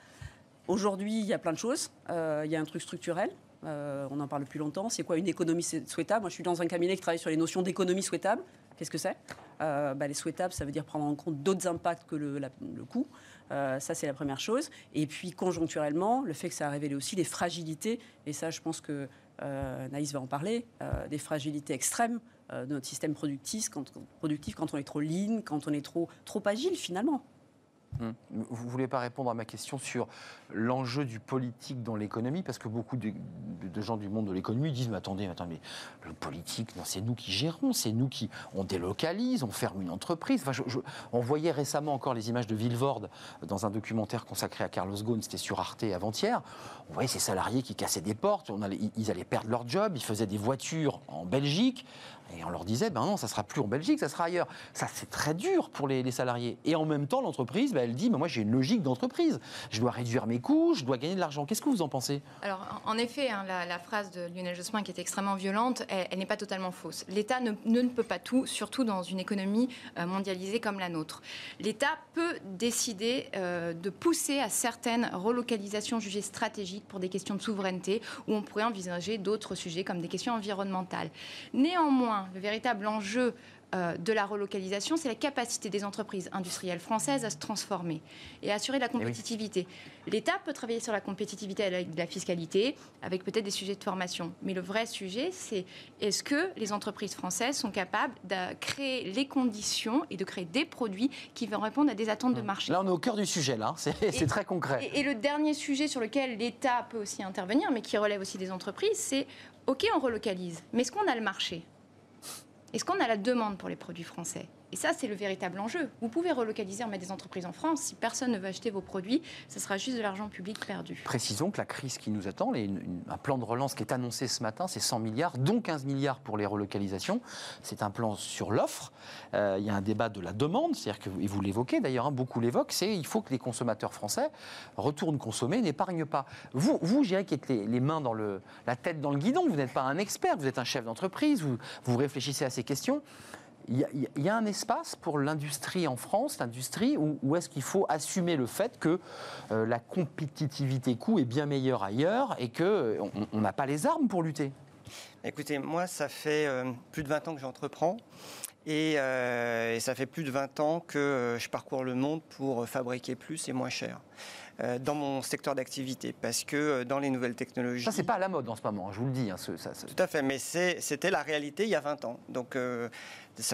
Aujourd'hui, il y a plein de choses. il y a un truc structurel. On en parle plus longtemps. C'est quoi une économie souhaitable? Moi, je suis dans un cabinet qui travaille sur les notions d'économie souhaitable. Qu'est-ce que c'est? Bah, Les souhaitables, ça veut dire prendre en compte d'autres impacts que le, coût. ça, c'est la première chose. Et puis, conjoncturellement, le fait que ça a révélé aussi des fragilités. Et ça, je pense que euh, Naïs va en parler, euh, des fragilités extrêmes euh, de notre système productif quand, productif quand on est trop lean, quand on est trop, trop agile finalement. Hum. Vous ne voulez pas répondre à ma question sur l'enjeu du politique dans l'économie Parce que beaucoup de, gens du monde de l'économie disent Mais attendez, attendez, mais le politique, c'est nous qui gérons, c'est nous qui. On délocalise, on ferme une entreprise. On voyait récemment encore les images de Villevorde dans un documentaire consacré à Carlos Ghosn, c'était sur Arte avant-hier. On voyait ces salariés qui cassaient des portes, ils allaient perdre leur job, ils faisaient des voitures en Belgique. Et on leur disait, ben non, ça sera plus en Belgique, ça sera ailleurs. Ça, c'est très dur pour les, salariés. Et en même temps, l'entreprise, ben, elle dit, ben moi, j'ai une logique d'entreprise. Je dois réduire mes coûts, je dois gagner de l'argent. Qu'est-ce que vous en pensez? Alors, en effet, hein, la, phrase de Lionel Jospin, qui est extrêmement violente, elle, n'est pas totalement fausse. L'État ne, ne, peut pas tout, surtout dans une économie euh, mondialisée comme la nôtre. L'État peut décider euh, de pousser à certaines relocalisations jugées stratégiques pour des questions de souveraineté, où on pourrait envisager d'autres sujets comme des questions environnementales. Néanmoins, le véritable enjeu euh, de la relocalisation, c'est la capacité des entreprises industrielles françaises à se transformer et à assurer la eh compétitivité. L'État peut travailler sur la compétitivité avec de la fiscalité, avec peut-être des sujets de formation. Mais le vrai sujet, c'est est-ce que les entreprises françaises sont capables de créer les conditions et de créer des produits qui vont répondre à des attentes de hum. marché? Là, on est au cœur du sujet, là. C'est très concret. Et, et le dernier sujet sur lequel l'État peut aussi intervenir, mais qui relève aussi des entreprises, c'est OK, on relocalise, mais est-ce qu'on a le marché? Est-ce qu'on a la demande pour les produits français? Et ça, c'est le véritable enjeu. Vous pouvez relocaliser, en mettre des entreprises en France. Si personne ne veut acheter vos produits, ce sera juste de l'argent public perdu. Précisons que la crise qui nous attend, un plan de relance qui est annoncé ce matin, c'est 100 milliards, dont 15 milliards pour les relocalisations. C'est un plan sur l'offre. Euh, il y a un débat de la demande, c'est-à-dire que, et vous l'évoquez d'ailleurs, hein, beaucoup l'évoquent, c'est il faut que les consommateurs français retournent consommer, n'épargnent pas. Vous, vous, je qui êtes les, mains dans la tête dans le guidon, vous n'êtes pas un expert, vous êtes un chef d'entreprise, vous réfléchissez à ces questions il y, a un espace pour l'industrie en France, l'industrie, où, est-ce qu'il faut assumer le fait que euh, la compétitivité coût est bien meilleure ailleurs et qu'on euh, n'a pas les armes pour lutter? Écoutez, moi, ça fait euh, plus de 20 ans que j'entreprends. Et, et, ça fait plus de 20 ans que je parcours le monde pour fabriquer plus et moins cher. Euh, dans mon secteur d'activité. Parce que euh, dans les nouvelles technologies. Ça, c'est pas à la mode en ce moment, je vous le dis. Hein, ça, Tout à fait, mais c'était la réalité il y a 20 ans. Donc, euh,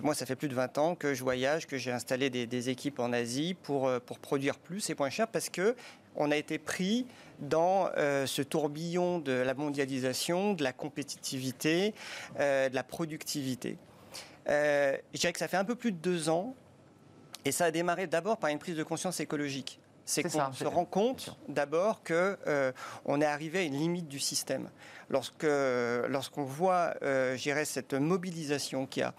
moi, ça fait plus de 20 ans que je voyage, que j'ai installé des, équipes en Asie pour, pour produire plus et moins cher parce que on a été pris dans ce tourbillon de la mondialisation, de la compétitivité, de la productivité. je dirais que ça fait un peu plus de deux ans et ça a démarré d'abord par une prise de conscience écologique c'est qu'on se rend compte d'abord qu'on euh, est arrivé à une limite du système. Lorsque, lorsqu'on voit, euh, cette mobilisation qui a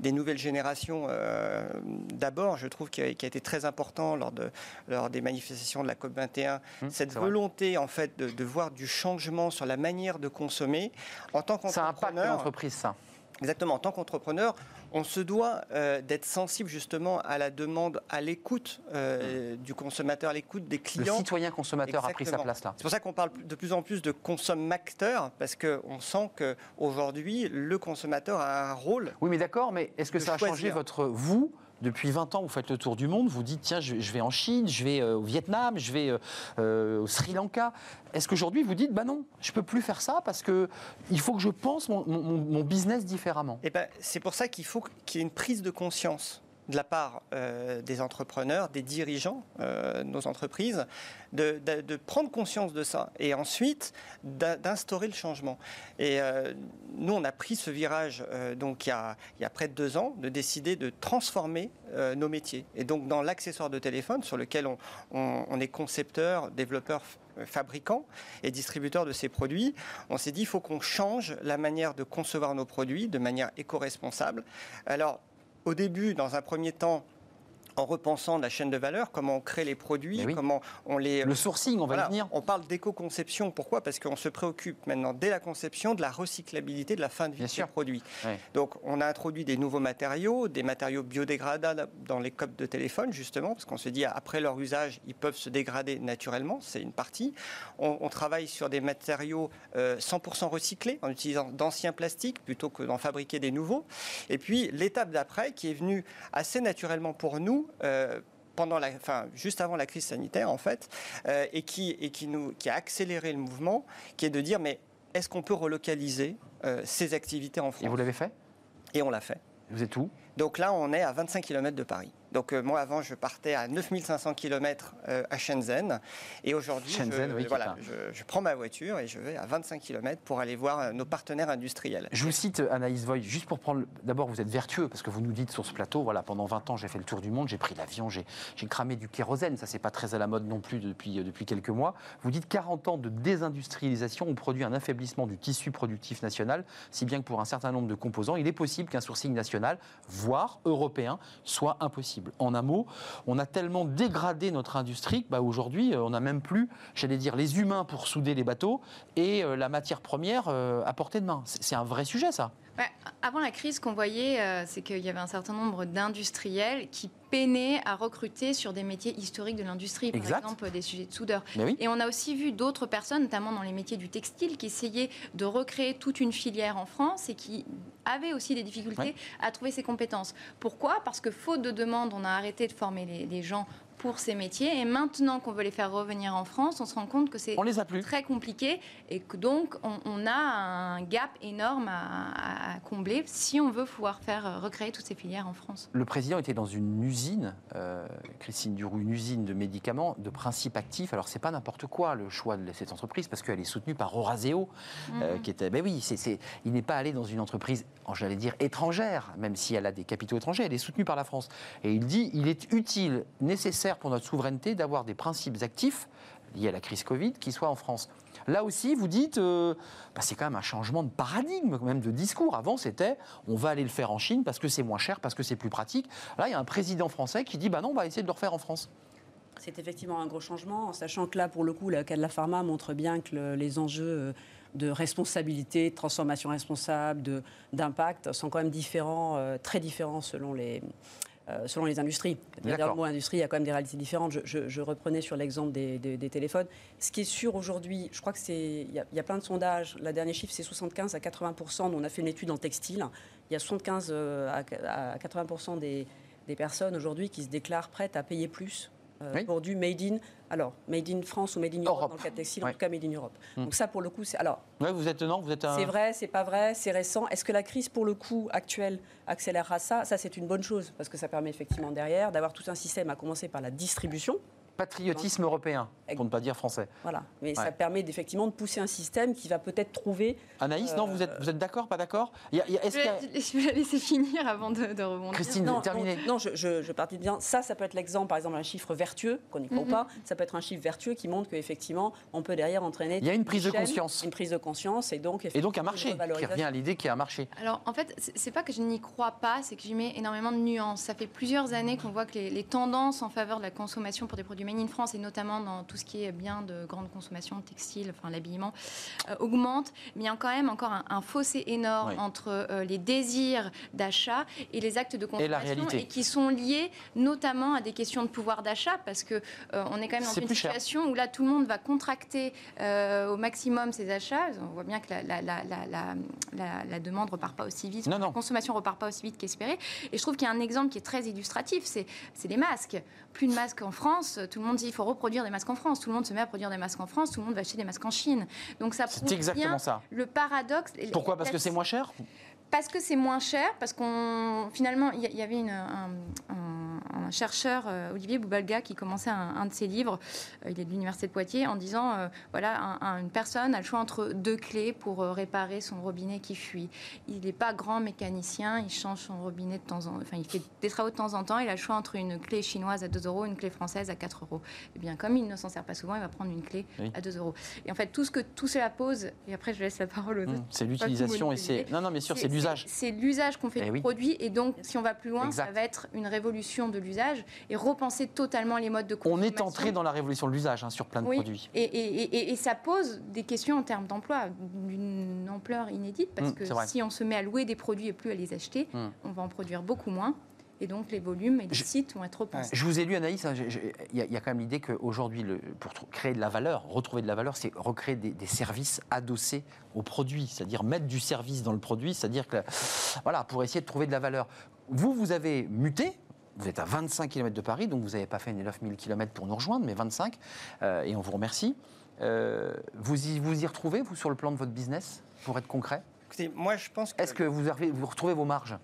des nouvelles générations, euh, d'abord, je trouve qu'il a, a, été très important lors, de, lors des manifestations de la COP21, hum, cette volonté en fait de, de, voir du changement sur la manière de consommer en tant qu'entrepreneur. Ça impacte l'entreprise, ça Exactement. En tant qu'entrepreneur, on se doit euh, d'être sensible justement à la demande, à l'écoute euh, du consommateur, à l'écoute des clients. Le citoyen consommateur a pris sa place là. C'est pour ça qu'on parle de plus en plus de consommateur, parce qu'on sent qu'aujourd'hui, le consommateur a un rôle. Oui, mais d'accord, mais est-ce que ça a changé votre vous depuis 20 ans, vous faites le tour du monde, vous dites tiens, je, vais en Chine, je vais euh, au Vietnam, je vais euh, euh, au Sri Lanka. Est-ce qu'aujourd'hui vous dites bah non, je peux plus faire ça parce que il faut que je pense mon, business différemment? Eh ben, c'est pour ça qu'il faut qu'il y ait une prise de conscience de la part euh, des entrepreneurs, des dirigeants euh, de nos entreprises, de, prendre conscience de ça et ensuite d'instaurer le changement. Et euh, nous, on a pris ce virage donc il y, a, près de deux ans, de décider de transformer nos métiers. Et donc dans l'accessoire de téléphone, sur lequel on, on est concepteur, développeur fabricant et distributeur de ces produits, on s'est dit il faut qu'on change la manière de concevoir nos produits de manière éco-responsable. Alors, au début, dans un premier temps, en repensant la chaîne de valeur, comment on crée les produits, comment on les... Le sourcing, on va y venir. On parle d'éco-conception. Pourquoi? Parce qu'on se préoccupe maintenant, dès la conception, de la recyclabilité de la fin de vie des produits. Donc, on a introduit des nouveaux matériaux, des matériaux biodégradables dans les copes de téléphone, justement, parce qu'on se dit, après leur usage, ils peuvent se dégrader naturellement, c'est une partie. On, travaille sur des matériaux 100% euh, recyclés, en utilisant d'anciens plastiques, plutôt que d'en fabriquer des nouveaux. Et puis, l'étape d'après, qui est venue assez naturellement pour nous, euh, pendant la, enfin, juste avant la crise sanitaire en fait, euh, et, qui, et qui, nous, qui a accéléré le mouvement, qui est de dire mais est-ce qu'on peut relocaliser euh, ces activités en France Et vous l'avez fait? Et on l'a fait. Vous êtes où? Donc là, on est à 25 km de Paris. Donc euh, moi avant je partais à 9500 km euh, à Shenzhen et aujourd'hui je, voilà, je, prends ma voiture et je vais à 25 km pour aller voir euh, nos partenaires industriels. Je vous cite Anaïs Voy, juste pour prendre... D'abord vous êtes vertueux parce que vous nous dites sur ce plateau, voilà pendant 20 ans j'ai fait le tour du monde, j'ai pris l'avion, j'ai cramé du kérosène, ça c'est pas très à la mode non plus depuis, depuis quelques mois. Vous dites 40 ans de désindustrialisation ont produit un affaiblissement du tissu productif national, si bien que pour un certain nombre de composants il est possible qu'un sourcing national, voire européen, soit impossible. En un mot, on a tellement dégradé notre industrie que bah, aujourd'hui, euh, on n'a même plus, j'allais dire, les humains pour souder les bateaux et euh, la matière première euh, à portée de main. C'est un vrai sujet, ça. Avant la crise, ce qu'on voyait, c'est qu'il y avait un certain nombre d'industriels qui peinaient à recruter sur des métiers historiques de l'industrie, par exemple des sujets de soudeur. Et on a aussi vu d'autres personnes, notamment dans les métiers du textile, qui essayaient de recréer toute une filière en France et qui avaient aussi des difficultés à trouver ces compétences. Pourquoi? Parce que faute de demande, on a arrêté de former les, les gens pour ces métiers. Et maintenant qu'on veut les faire revenir en France, on se rend compte que c'est très compliqué et que donc on, a un gap énorme à, combler si on veut pouvoir faire euh, recréer toutes ces filières en France. Le président était dans une usine, euh, Christine Duroux, une usine de médicaments de principe actif. Alors c'est pas n'importe quoi le choix de cette entreprise parce qu'elle est soutenue par Oraseo, euh, mhm. qui était. Ben oui, il n'est pas allé dans une entreprise, j'allais dire étrangère, même si elle a des capitaux étrangers. Elle est soutenue par la France. Et il dit, il est utile, nécessaire pour notre souveraineté d'avoir des principes actifs liés à la crise Covid qui soient en France. Là aussi, vous dites, euh, bah, c'est quand même un changement de paradigme, même de discours. Avant, c'était, on va aller le faire en Chine parce que c'est moins cher, parce que c'est plus pratique. Là, il y a un président français qui dit, bah non, on va essayer de le refaire en France. C'est effectivement un gros changement, en sachant que là, pour le coup, le cas de la pharma montre bien que les enjeux euh, de responsabilité, de transformation responsable, d'impact sont quand même différents, euh, très différents selon les, euh, selon les industries. Dans le mot industrie, il y a quand même des réalités différentes. Je, reprenais sur l'exemple des, téléphones. Ce qui est sûr aujourd'hui, je crois que c'est, il y, a, plein de sondages. La dernière chiffre, c'est 75 à 80% On a fait une étude en textile. Il y a 75 euh, à 80 des, des personnes aujourd'hui qui se déclarent prêtes à payer plus euh, pour du made in. Alors, made in France ou made in Europe, dans le cas de textile, en tout cas made in Europe. Hmm. Donc ça, pour le coup, c'est alors. vous êtes non, vous êtes. C'est vrai, c'est pas vrai, c'est récent. Est-ce que la crise, pour le coup, actuelle, accélérera ça? Ça, c'est une bonne chose parce que ça permet effectivement derrière d'avoir tout un système, à commencer par la distribution patriotisme européen, pour ne pas dire français. Voilà, mais ça permet effectivement de pousser un système qui va peut-être trouver. Anaïs, non, vous êtes, vous êtes d'accord, pas d'accord? Je vais la laisser finir avant de, rebondir. Christine, non, terminez. Non, je, je, je partais bien. Ça, ça peut être l'exemple, par exemple, un chiffre vertueux, qu'on n'y croit mhm. pas. Ça peut être un chiffre vertueux qui montre qu'effectivement, on peut derrière entraîner. Il y a une prise de conscience. Une prise de conscience et donc. Et donc un marché qui revient à l'idée qu'il y a un marché. Alors en fait, c'est pas que je n'y crois pas, c'est que j'y mets énormément de nuances. Ça fait plusieurs années qu'on voit que les, les tendances en faveur de la consommation pour des produits Made in France et notamment dans tout ce qui est bien de grande consommation, textile, enfin l'habillement, augmente. Mais il y a quand même encore un, fossé énorme entre les désirs d'achat et les actes de consommation et, qui sont liés notamment à des questions de pouvoir d'achat parce que on est quand même dans une situation où là tout le monde va contracter au maximum ses achats. On voit bien que la, la, la, la demande repart pas aussi vite, la consommation repart pas aussi vite qu'espéré. Et je trouve qu'il y a un exemple qui est très illustratif, c'est les masques. Plus de masques en France, tout le monde dit qu'il faut reproduire des masques en France. Tout le monde se met à produire des masques en France, tout le monde va acheter des masques en Chine. Donc ça prouve exactement bien ça. le paradoxe. Pourquoi? Parce que c'est moins cher? Parce que c'est moins cher, parce qu'on finalement il y, avait une, un un chercheur, euh, Olivier Boubalga, qui commençait un, de ses livres, euh, il est de l'Université de Poitiers, en disant, euh, voilà, une personne a le choix entre deux clés pour réparer son robinet qui fuit. Il n'est pas grand mécanicien, il change son robinet de temps en temps, enfin, il fait des travaux de temps en temps, il a le choix entre une clé chinoise à 2 euros et une clé française à 4 euros. Eh bien, comme il ne s'en sert pas souvent, il va prendre une clé à 2 euros. Et en fait, tout ce que tout cela pose, et après je laisse la parole aux mmh, C'est l'utilisation et c'est... Non, non, mais sûr, c'est l'usage. C'est l'usage qu'on fait eh du produit, et donc, si on va plus loin, ça va être une révolution de l'usage et repenser totalement les modes de consommation. On est entré dans la révolution de l'usage hein, sur plein de produits. Et, et, et, ça pose des questions en termes d'emploi d'une ampleur inédite parce mmh, que si on se met à louer des produits et plus à les acheter, mmh. on va en produire beaucoup moins. Et donc les volumes et les sites vont être repensés. Je vous ai lu, Anaïs, hein, il y, a quand même l'idée qu'aujourd'hui, pour créer de la valeur, retrouver de la valeur, c'est recréer des, des, services adossés au produit, c'est-à-dire mettre du service dans le produit, c'est-à-dire que, voilà, pour essayer de trouver de la valeur. Vous, vous avez muté, vous êtes à 25 km de Paris, donc vous n'avez pas fait les 9000 km pour nous rejoindre, mais 25, euh, et on vous remercie. Euh, vous, y, vous y retrouvez, vous, sur le plan de votre business, pour être concret? Écoutez, moi, je pense que... Est-ce que vous, avez, vous retrouvez vos marges?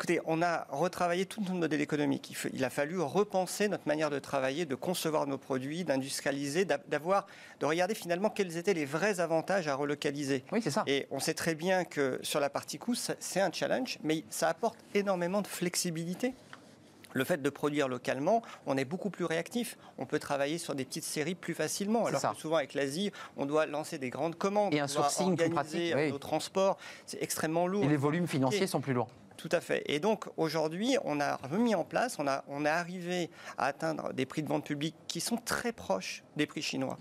Écoutez, on a retravaillé tout notre modèle économique. Il a fallu repenser notre manière de travailler, de concevoir nos produits, d'industrialiser, d'avoir, de regarder finalement quels étaient les vrais avantages à relocaliser. Oui, c'est ça. Et on sait très bien que sur la partie coût, c'est un challenge, mais ça apporte énormément de flexibilité le fait de produire localement, on est beaucoup plus réactif. On peut travailler sur des petites séries plus facilement. Alors que souvent avec l'Asie, on doit lancer des grandes commandes. Et un sourcing plus pratique. Nos transports, c'est extrêmement lourd. Et les volumes financiers sont plus lourds. Tout à fait. Et donc aujourd'hui, on a remis en place, on, a, on arrivé à atteindre des prix de vente publique qui sont très proches des prix chinois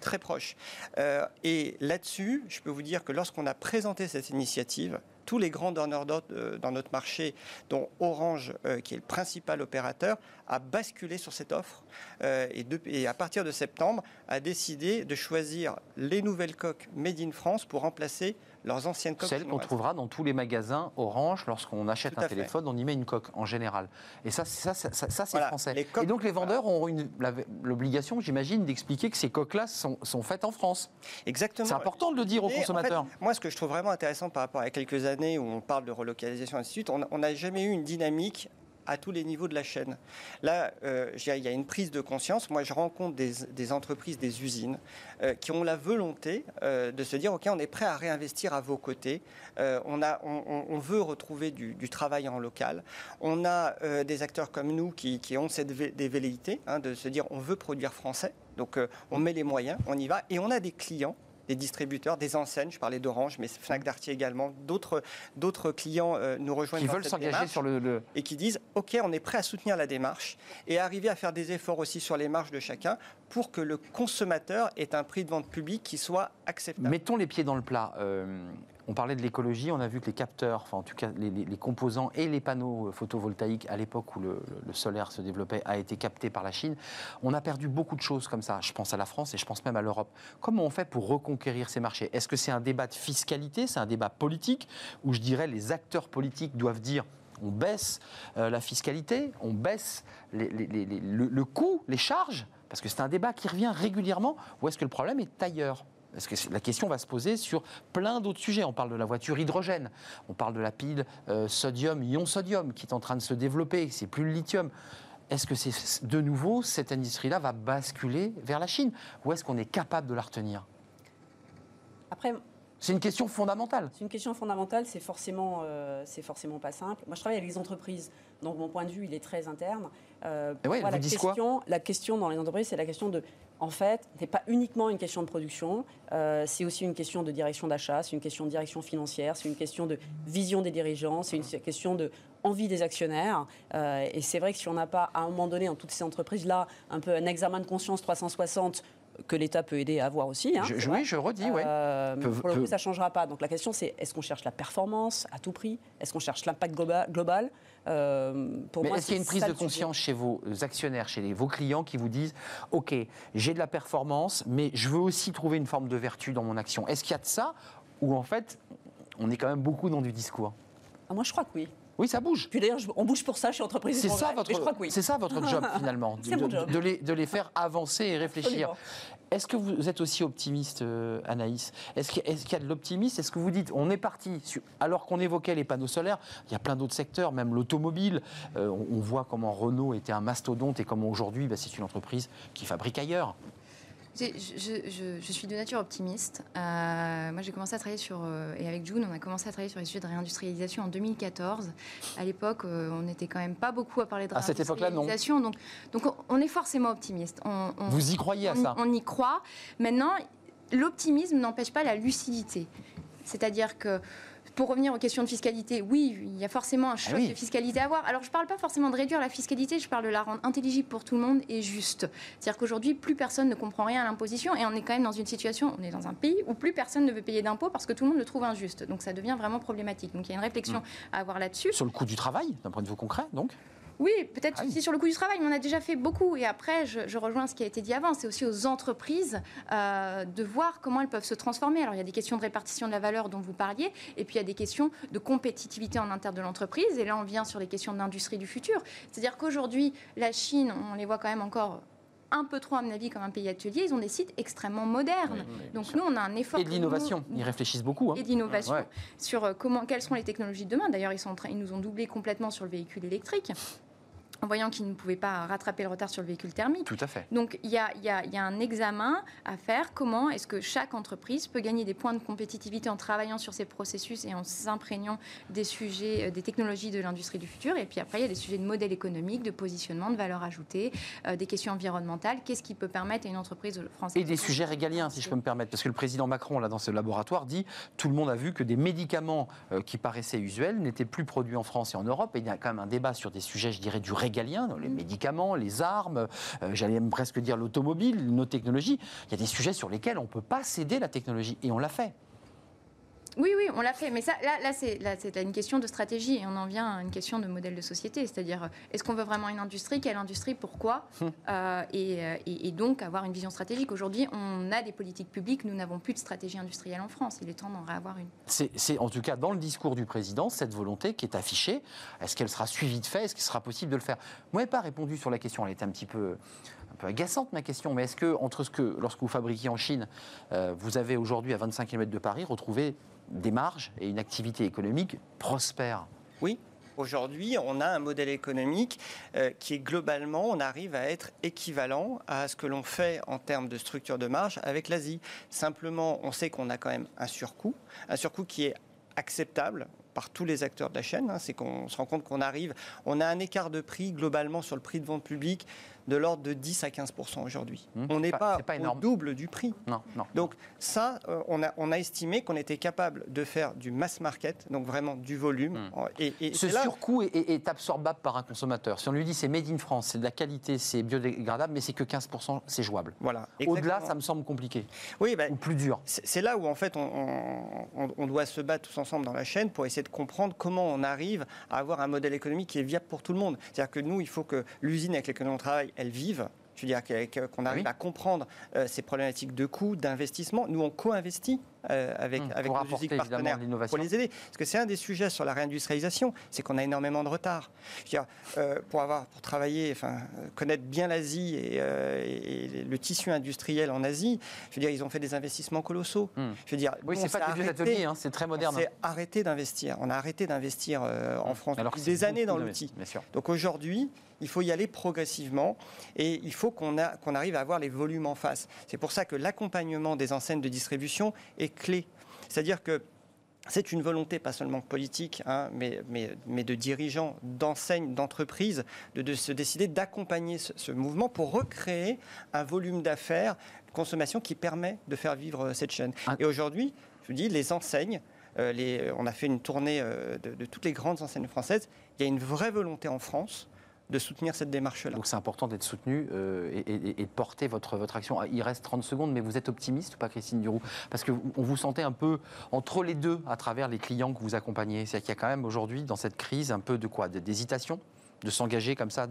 très proches. Euh, et là-dessus, je peux vous dire que lorsqu'on a présenté cette initiative, tous les grands donneurs d'ordre euh, dans notre marché, dont Orange, euh, qui est le principal opérateur, a basculé sur cette offre et, et, à partir de septembre a décidé de choisir les nouvelles coques Made in France pour remplacer leurs anciennes coques. Celles qu'on trouvera dans tous les magasins Orange lorsqu'on achète un téléphone, on y met une coque en général. Et ça, ça, ça, ça c'est français. et donc les vendeurs ont l'obligation, j'imagine, d'expliquer que ces coques-là sont, sont, faites en France. Exactement. C'est important de le dire aux consommateurs. moi, ce que je trouve vraiment intéressant par rapport à quelques années où on parle de relocalisation, et ainsi de suite, on n'a jamais eu une dynamique à tous les niveaux de la chaîne. Là, euh, il y a une prise de conscience. Moi, je rencontre des, entreprises, des usines euh, qui ont la volonté euh, de se dire, OK, on est prêt à réinvestir à vos côtés. on, a, on, veut retrouver du, travail en local. On a des acteurs comme nous qui, ont cette des velléités hein, de se dire, on veut produire français. Donc, on met les moyens, on y va. Et on a des clients des distributeurs, des enseignes, je parlais d'Orange, mais Fnac Darty également, d'autres, d'autres clients euh, nous rejoignent qui veulent s'engager sur le, et qui disent OK, on est prêt à soutenir la démarche et arriver à faire des efforts aussi sur les marges de chacun pour que le consommateur ait un prix de vente public qui soit acceptable. Mettons les pieds dans le plat. Euh, on parlait de l'écologie, on a vu que les capteurs, enfin en tout cas les, composants et les panneaux photovoltaïques à l'époque où le, solaire se développait a été capté par la Chine. On a perdu beaucoup de choses comme ça. Je pense à la France et je pense même à l'Europe. Comment on fait pour reconquérir ces marchés? Est-ce que c'est un débat de fiscalité, c'est un débat politique où je dirais les acteurs politiques doivent dire on baisse euh, la fiscalité, on baisse le, le coût, les charges, parce que c'est un débat qui revient régulièrement, ou est-ce que le problème est ailleurs? Parce que la question va se poser sur plein d'autres sujets. On parle de la voiture hydrogène, on parle de la pile euh, sodium, ion sodium qui est en train de se développer, c'est plus le lithium. Est-ce que c'est de nouveau cette industrie-là va basculer vers la Chine? Ou est-ce qu'on est capable de la retenir? Après, C'est une question fondamentale. C'est une question fondamentale, c'est forcément, euh, c'est forcément pas simple. Moi, je travaille avec les entreprises, donc mon point de vue, il est très interne. Euh, la, question, la question dans les entreprises, c'est la question de, en fait, n'est pas uniquement une question de production, euh, c'est aussi une question de direction d'achat, c'est une question de direction financière, c'est une question de vision des dirigeants, c'est une question de envie des actionnaires. Euh, et c'est vrai que si on n'a pas, à un moment donné, dans toutes ces entreprises-là, un peu un examen de conscience 360 que l'État peut aider à avoir aussi. Hein, je, oui, je redis, oui. Euh, pour le coup, ça ne changera pas. Donc la question, c'est est-ce qu'on cherche la performance à tout prix? Est-ce qu'on cherche l'impact global, euh, pour Mais est-ce qu'il y a une prise de conscience chez vos actionnaires, chez vos clients qui vous disent OK, j'ai de la performance, mais je veux aussi trouver une forme de vertu dans mon action Est-ce qu'il y a de ça Ou en fait, on est quand même beaucoup dans du discours? Ah, Moi, je crois que oui. Oui, ça bouge. Puis d'ailleurs, on bouge pour ça chez Entreprise C'est ça, votre, c'est ça votre job finalement, de, les, de, les, faire avancer et réfléchir. Est-ce que vous êtes aussi optimiste, euh, Anaïs? Est-ce qu'il y a de l'optimisme? Est-ce que vous dites, on est parti, alors qu'on évoquait les panneaux solaires, il y a plein d'autres secteurs, même l'automobile. Euh, on, voit comment Renault était un mastodonte et comment aujourd'hui, bah, c'est une entreprise qui fabrique ailleurs. Je, suis de nature optimiste. Euh, moi, j'ai commencé à travailler sur, euh, et avec June, on a commencé à travailler sur les sujets de réindustrialisation en 2014. À l'époque, euh, on n'était quand même pas beaucoup à parler de réindustrialisation. Donc, donc, on est forcément optimiste. On, Vous y croyez à ça? On y croit. Maintenant, l'optimisme n'empêche pas la lucidité. C'est-à-dire que pour revenir aux questions de fiscalité, oui, il y a forcément un choc ah de fiscalité à avoir. Alors, je ne parle pas forcément de réduire la fiscalité, je parle de la rendre intelligible pour tout le monde et juste. C'est-à-dire qu'aujourd'hui, plus personne ne comprend rien à l'imposition et on est quand même dans une situation, on est dans un pays où plus personne ne veut payer d'impôts parce que tout le monde le trouve injuste. Donc, ça devient vraiment problématique. Donc, il y a une réflexion mm. à avoir là-dessus. Sur le coût du travail, d'un point de vue concret, donc? Oui, peut-être ah aussi sur le coût du travail, mais on a déjà fait beaucoup. Et après, je, rejoins ce qui a été dit avant, c'est aussi aux entreprises euh, de voir comment elles peuvent se transformer. Alors, il y a des questions de répartition de la valeur dont vous parliez, et puis il y a des questions de compétitivité en interne de l'entreprise. Et là, on vient sur les questions d'industrie du futur. C'est-à-dire qu'aujourd'hui, la Chine, on les voit quand même encore un peu trop, à mon avis, comme un pays atelier. Ils ont des sites extrêmement modernes. Donc nous, on a un effort. Et de l'innovation. Ils réfléchissent beaucoup. Hein. Et d'innovation sur euh, comment, quelles sont les technologies de demain. D'ailleurs, ils, ils nous ont doublé complètement sur le véhicule électrique en voyant qu'ils ne pouvaient pas rattraper le retard sur le véhicule thermique. Tout à fait. Donc il y a, un examen à faire. Comment est-ce que chaque entreprise peut gagner des points de compétitivité en travaillant sur ses processus et en s'imprégnant des sujets, euh, des technologies de l'industrie du futur? Et puis après, il y a des sujets de modèle économique, de positionnement, de valeur ajoutée, euh, des questions environnementales. Qu'est-ce qui peut permettre à une entreprise française Et des sujets régaliens, si je peux me permettre. Parce que le président Macron, là, dans ce laboratoire, dit tout le monde a vu que des médicaments euh, qui paraissaient usuels n'étaient plus produits en France et en Europe. Et il y a quand même un débat sur des sujets, je dirais, du régalien, les mm. médicaments, les armes, euh, j'allais même presque dire l'automobile, nos technologies. Il y a des sujets sur lesquels on ne peut pas céder la technologie, et on l'a fait. Oui, oui, on l'a fait. Mais ça, là, là c'est une question de stratégie et on en vient à une question de modèle de société. C'est-à-dire, est-ce qu'on veut vraiment une industrie? Quelle industrie? Pourquoi? Hum. euh, euh, et, donc avoir une vision stratégique. Aujourd'hui, on a des politiques publiques. Nous n'avons plus de stratégie industrielle en France. Il est temps d'en réavoir une. C'est en tout cas dans le discours du président cette volonté qui est affichée. Est-ce qu'elle sera suivie de fait? Est-ce qu'il sera possible de le faire? Moi, je n'ai pas répondu sur la question. Elle était un petit peu un peu agaçante ma question, mais est-ce que entre ce que lorsque vous fabriquez en Chine, euh, vous avez aujourd'hui à 25 km de Paris retrouvé des marges et une activité économique prospère. Oui, Aujourd'hui, on a un modèle économique euh, qui est globalement, on arrive à être équivalent à ce que l'on fait en termes de structure de marge avec l'Asie. Simplement, on sait qu'on a quand même un surcoût, un surcoût qui est acceptable par tous les acteurs de la chaîne. Hein. c'est qu'on se rend compte qu'on arrive, on a un écart de prix globalement sur le prix de vente public de l'ordre de 10 à 15% aujourd'hui. Mmh. on n'est pas, au double du prix. Non, non. Donc ça, euh, on, a, on a estimé qu'on était capable de faire du mass market, donc vraiment du volume. Mmh. Et, Ce surcoût est, absorbable par un consommateur. Si on lui dit c'est made in France, c'est de la qualité, c'est biodégradable, mais c'est que 15% c'est jouable. Voilà. Au-delà, ça me semble compliqué. Oui, bah, ou plus dur. C'est là où en fait on, on, doit se battre tous ensemble dans la chaîne pour essayer de comprendre comment on arrive à avoir un modèle économique qui est viable pour tout le monde. C'est-à-dire que nous, il faut que l'usine avec laquelle on travaille elles vivent. Je veux dire qu'on arrive à comprendre euh, ces problématiques de coûts, d'investissement. Nous, on co-investit euh, avec, hum, avec nos partenaires pour les aider. Parce que c'est un des sujets sur la réindustrialisation, c'est qu'on a énormément de retard. Je veux dire, euh, pour, avoir, pour travailler, enfin, connaître bien l'Asie et, le tissu industriel en Asie, je veux dire, ils ont fait des investissements colossaux. Hum. Je veux dire, oui, c'est pas des vieux ateliers, hein, c'est très moderne. On s'est arrêté d'investir. On a arrêté d'investir en hum. France depuis des années dans l'outil. Donc aujourd'hui, il faut y aller progressivement et il faut qu'on arrive à avoir les volumes en face. C'est pour ça que l'accompagnement des enseignes de distribution est clé. C'est-à-dire que c'est une volonté, pas seulement politique, hein, mais, mais, de dirigeants, d'enseignes, d'entreprises, de, se décider d'accompagner ce, mouvement pour recréer un volume d'affaires, de consommation qui permet de faire vivre cette chaîne. Ah. Et aujourd'hui, je vous dis, les enseignes, euh, les, on a fait une tournée euh, de, de toutes les grandes enseignes françaises. Il y a une vraie volonté en France de soutenir cette démarche-là. Donc c'est important d'être soutenu euh, et, de porter votre, votre action. Ah, il reste 30 secondes, mais vous êtes optimiste ou pas, Christine Duroux Parce qu'on vous sentait un peu entre les deux à travers les clients que vous accompagnez. C'est-à-dire qu'il y a quand même aujourd'hui, dans cette crise, un peu de quoi? D'hésitation? De s'engager comme ça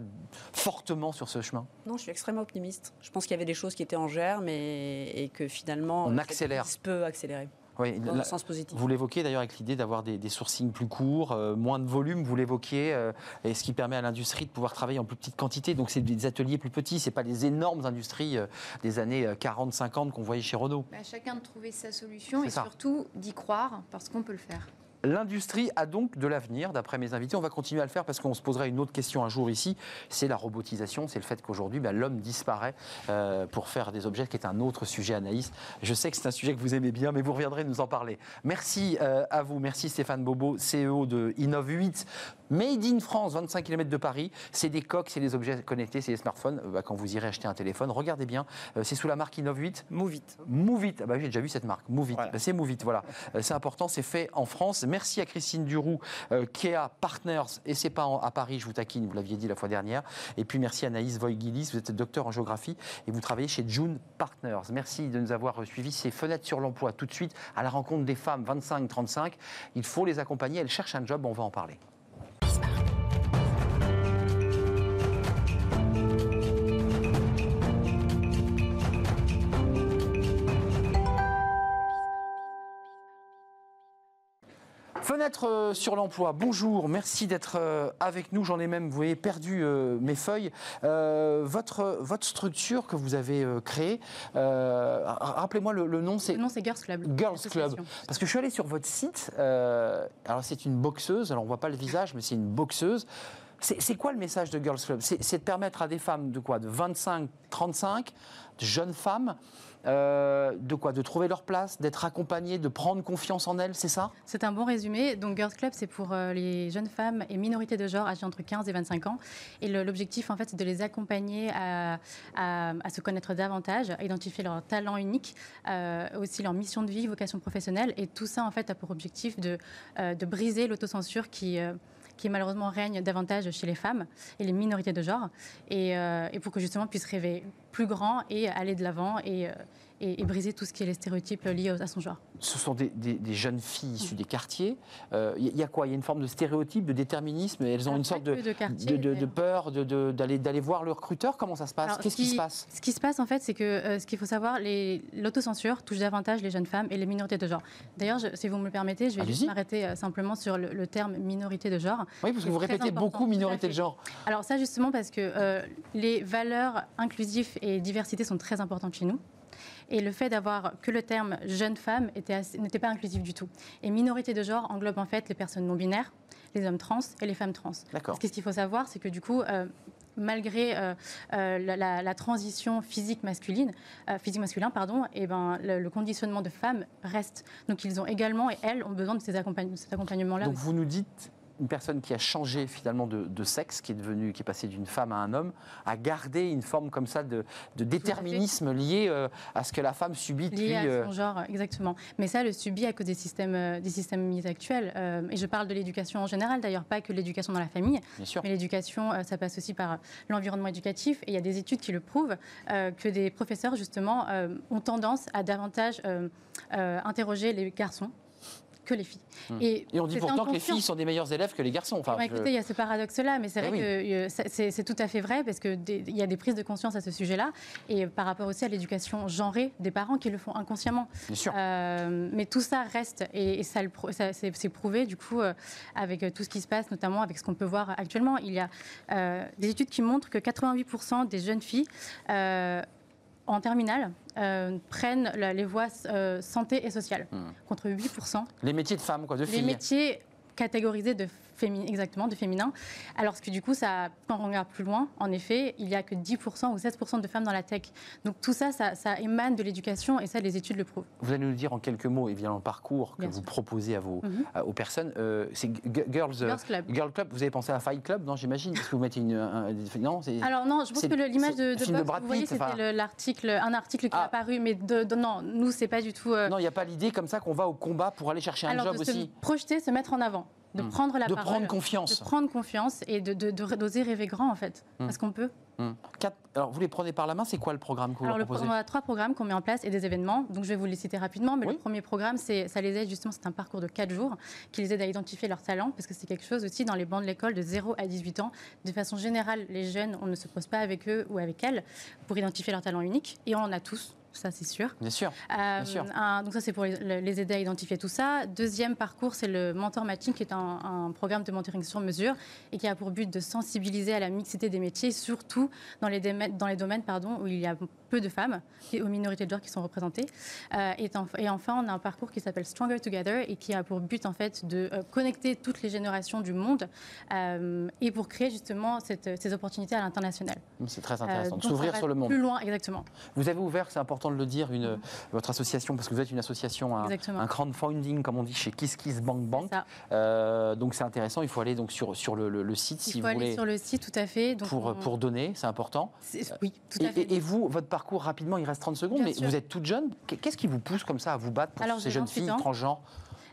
fortement sur ce chemin? Non, je suis extrêmement optimiste. Je pense qu'il y avait des choses qui étaient en germe et, et que finalement, on accélère. peut accélérer. Oui, dans le sens positif. Vous l'évoquez d'ailleurs avec l'idée d'avoir des, sourcings plus courts, euh, moins de volume, vous l'évoquiez, euh, et ce qui permet à l'industrie de pouvoir travailler en plus petite quantité. Donc c'est des ateliers plus petits, c'est pas les énormes industries euh, des années 40-50 qu'on voyait chez Renault. Bah, chacun de trouver sa solution et surtout d'y croire parce qu'on peut le faire. L'industrie a donc de l'avenir, d'après mes invités. On va continuer à le faire parce qu'on se posera une autre question un jour ici. C'est la robotisation, c'est le fait qu'aujourd'hui, bah, l'homme disparaît euh, pour faire des objets, qui est un autre sujet, Anaïs. Je sais que c'est un sujet que vous aimez bien, mais vous reviendrez nous en parler. Merci euh, à vous, merci Stéphane Bobo, CEO de Innov8. Made in France, 25 km de Paris. C'est des coques, c'est des objets connectés, c'est des smartphones. Euh, bah, quand vous irez acheter un téléphone, regardez bien. c'est sous la marque Innov8 Move It. Ah bah, j'ai déjà vu cette marque. Move Bah, c'est Move voilà. c'est important, c'est fait en France. Merci à Christine Duroux, euh, Kea Partners, et c'est pas à Paris, je vous taquine, vous l'aviez dit la fois dernière. Et puis merci Anaïs Voigilis, vous êtes docteur en géographie et vous travaillez chez June Partners. Merci de nous avoir suivis ces fenêtres sur l'emploi tout de suite à la rencontre des femmes 25-35. Il faut les accompagner, elles cherchent un job, on va en parler. Fenêtre euh, sur l'emploi, bonjour, merci d'être euh, avec nous. J'en ai même, vous voyez, perdu euh, mes feuilles. votre, votre structure que vous avez créée, rappelez-moi le, nom, c'est. Le nom, c'est Girls Club. Girls Club. Parce que je suis allé sur votre site, alors c'est une boxeuse, alors on ne voit pas le visage, mais c'est une boxeuse. C'est quoi le message de Girls Club? C'est de permettre à des femmes de quoi? De 25, 35, de jeunes femmes, euh, de quoi? De trouver leur place, d'être accompagnées, de prendre confiance en elles, c'est ça? C'est un bon résumé. Donc Girls Club, c'est pour euh, les jeunes femmes et minorités de genre âgées entre 15 et 25 ans. Et l'objectif, en fait, c'est de les accompagner à, se connaître davantage, à identifier leurs talents uniques, euh, aussi leur mission de vie, vocation professionnelle. Et tout ça, en fait, a pour objectif de, de briser l'autocensure qui qui malheureusement règne davantage chez les femmes et les minorités de genre, et, et pour que justement puissent rêver plus grand et aller de l'avant et, et, briser tout ce qui est les stéréotypes liés à son genre. Ce sont des, jeunes filles issues des quartiers. Il euh, y, a quoi? Il y a une forme de stéréotype, de déterminisme? Elles ont une sorte de, de, peur d'aller voir le recruteur? Comment ça se passe? Qu'est-ce qui, se passe? Ce qui se passe, en fait, c'est que euh, ce qu'il faut savoir, l'autocensure touche davantage les jeunes femmes et les minorités de genre. D'ailleurs, si vous me le permettez, je vais juste m'arrêter euh, simplement sur le, terme minorité de genre. Oui, parce que vous répétez beaucoup minorité de genre. Alors ça, justement, parce que les valeurs inclusives et diversité sont très importantes chez nous. Et le fait d'avoir que le terme jeune femme n'était pas inclusif du tout. Et minorité de genre englobe en fait les personnes non binaires, les hommes trans et les femmes trans. Parce que ce qu'il faut savoir, c'est que du coup, euh, malgré euh, euh, la, transition physique masculine, physique masculin, pardon, et eh ben le, conditionnement de femmes reste. Donc ils ont également et elles ont besoin de ces accompagnements-là. Donc vous nous dites une personne qui a changé finalement de, sexe, qui est devenue, qui est passée d'une femme à un homme, a gardé une forme comme ça de, déterminisme lié euh, à ce que la femme subit lié à son euh, genre, exactement. Mais ça, le subit à cause des systèmes, euh, des systèmes mis actuels. et je parle de l'éducation en général, d'ailleurs, pas que l'éducation dans la famille. Bien sûr. Mais l'éducation, ça passe aussi par l'environnement éducatif. Et il y a des études qui le prouvent que des professeurs, justement, ont tendance à davantage interroger les garçons que les filles. Hmm. Et, on dit pourtant que les filles sont des meilleurs élèves que les garçons. Enfin, écoutez, il y a ce paradoxe-là, mais c'est eh vrai que euh, c'est tout à fait vrai parce qu'il y a des prises de conscience à ce sujet-là et par rapport aussi à l'éducation genrée des parents qui le font inconsciemment. Bien sûr. Euh, mais tout ça reste et, ça, c'est prouvé du coup euh, avec tout ce qui se passe, notamment avec ce qu'on peut voir actuellement. Il y a des études qui montrent que 88% des jeunes filles en terminale euh, prennent les voies euh, santé et sociale, hmm. contre 8%. Les métiers de femmes, quoi, de filles. Les métiers catégorisés de féminin, exactement, de féminin. Alors que du coup, ça, quand on regarde plus loin, en effet, il n'y a que 10% ou 16% de femmes dans la tech. Donc tout ça, ça, émane de l'éducation et ça, les études le prouvent. Vous allez nous dire en quelques mots, évidemment, le parcours que vous proposez à vos, mhm. aux personnes. Euh, c'est Girls, Girls Club. Girl Club. Vous avez pensé à Fight Club, non, j'imagine Parce que vous mettez une. non, Alors non, je pense que l'image de, de, Box, vous voyez, c'était l'article, un article qui est ah. apparu, mais de, non, nous, c'est pas du tout. Euh, non, il n'y a pas l'idée comme ça qu'on va au combat pour aller chercher un job aussi. Se projeter, se mettre en avant de hmm. prendre la de prendre confiance. De prendre confiance et d'oser de, d'oser rêver grand, en fait. Hmm. Parce qu'on peut. Hmm. alors, vous les prenez par la main, c'est quoi le programme que vous alors, proposez On a trois programmes qu'on met en place et des événements. Donc, je vais vous les citer rapidement. Mais le premier programme, ça les aide justement, c'est un parcours de 4 jours qui les aide à identifier leurs talents. Parce que c'est quelque chose aussi dans les bancs de l'école de 0 à 18 ans. De façon générale, les jeunes, on ne se pose pas avec eux ou avec elles pour identifier leurs talents uniques. Et on en a tous ça c'est sûr. Bien sûr. Euh, donc ça c'est pour les, aider à identifier tout ça. Deuxième parcours, c'est le Mentor Matching, qui est un, programme de mentoring sur mesure et qui a pour but de sensibiliser à la mixité des métiers, surtout dans les, dans les domaines pardon, où il y a peu de femmes et aux minorités de genre qui sont représentées. Euh, et, enfin, on a un parcours qui s'appelle Stronger Together et qui a pour but en fait de euh, connecter toutes les générations du monde et pour créer justement ces opportunités à l'international. C'est très intéressant. S'ouvrir sur le monde. Plus loin, exactement. Vous avez ouvert, c'est important de le dire, une, votre association, parce que vous êtes une association, un, un crowdfunding, comme on dit chez Kiss Kiss Bank. Euh, donc c'est intéressant, il faut aller donc sur, sur le, le, site il si faut vous aller sur le site, tout à fait. Donc pour, pour donner, c'est important. Oui, tout à fait. Et, vous, votre parcours, rapidement, il reste 30 secondes, mais vous êtes toute jeune. Qu'est-ce qui vous pousse comme ça à vous battre pour ces jeunes filles transgenres?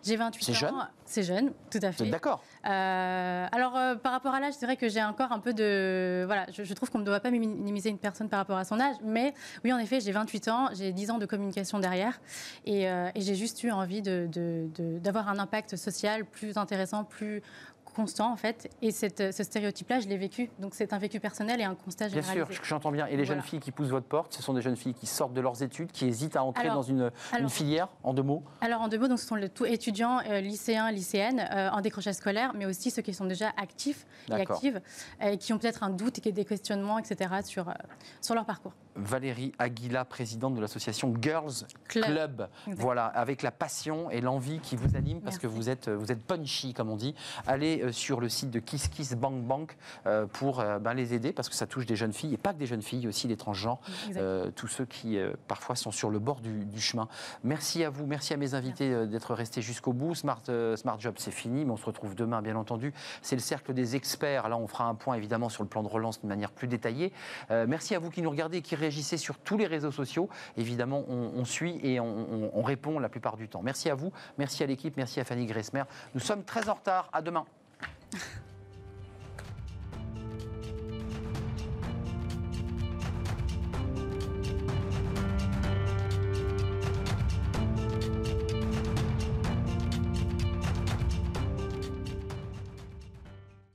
J'ai 28 ans. C'est jeune C'est jeune, tout à fait. D'accord. Euh, alors, euh, par rapport à l'âge, c'est vrai que j'ai encore un peu de. Voilà, je, trouve qu'on ne doit pas minimiser une personne par rapport à son âge. Mais oui, en effet, j'ai 28 ans, j'ai 10 ans de communication derrière. Et, euh, j'ai juste eu envie d'avoir un impact social plus intéressant, plus constant en fait. Et cette, ce stéréotype-là, je l'ai vécu. Donc c'est un vécu personnel et un constat généralisé. Bien sûr, j'entends bien. Et les jeunes filles qui poussent votre porte, ce sont des jeunes filles qui sortent de leurs études, qui hésitent à entrer dans une, filière, en deux mots Alors en deux mots, donc ce sont les tout étudiants, euh, lycéens, lycéennes euh, en décrochage scolaire, mais aussi ceux qui sont déjà actifs et actives, et qui ont peut-être un doute et des questionnements, etc. sur, euh, sur leur parcours. Valérie Aguila, présidente de l'association Girls Club. Voilà, avec la passion et l'envie qui vous anime, parce que vous êtes, vous êtes punchy, comme on dit. Allez euh, sur le site de Kiss Kiss Bank Bank euh, pour euh, ben, les aider, parce que ça touche des jeunes filles, et pas que des jeunes filles, aussi les transgenres, tous ceux qui parfois sont sur le bord du, chemin. Merci à vous, merci à mes invités d'être restés jusqu'au bout. Smart, Smart Job, c'est fini, mais on se retrouve demain, bien entendu. C'est le cercle des experts. Là, on fera un point, évidemment, sur le plan de relance de manière plus détaillée. merci à vous qui nous regardez et qui réagissez sur tous les réseaux sociaux. Évidemment, on, suit et on, on, répond la plupart du temps. Merci à vous, merci à l'équipe, merci à Fanny Gressmer. Nous sommes très en retard. À demain.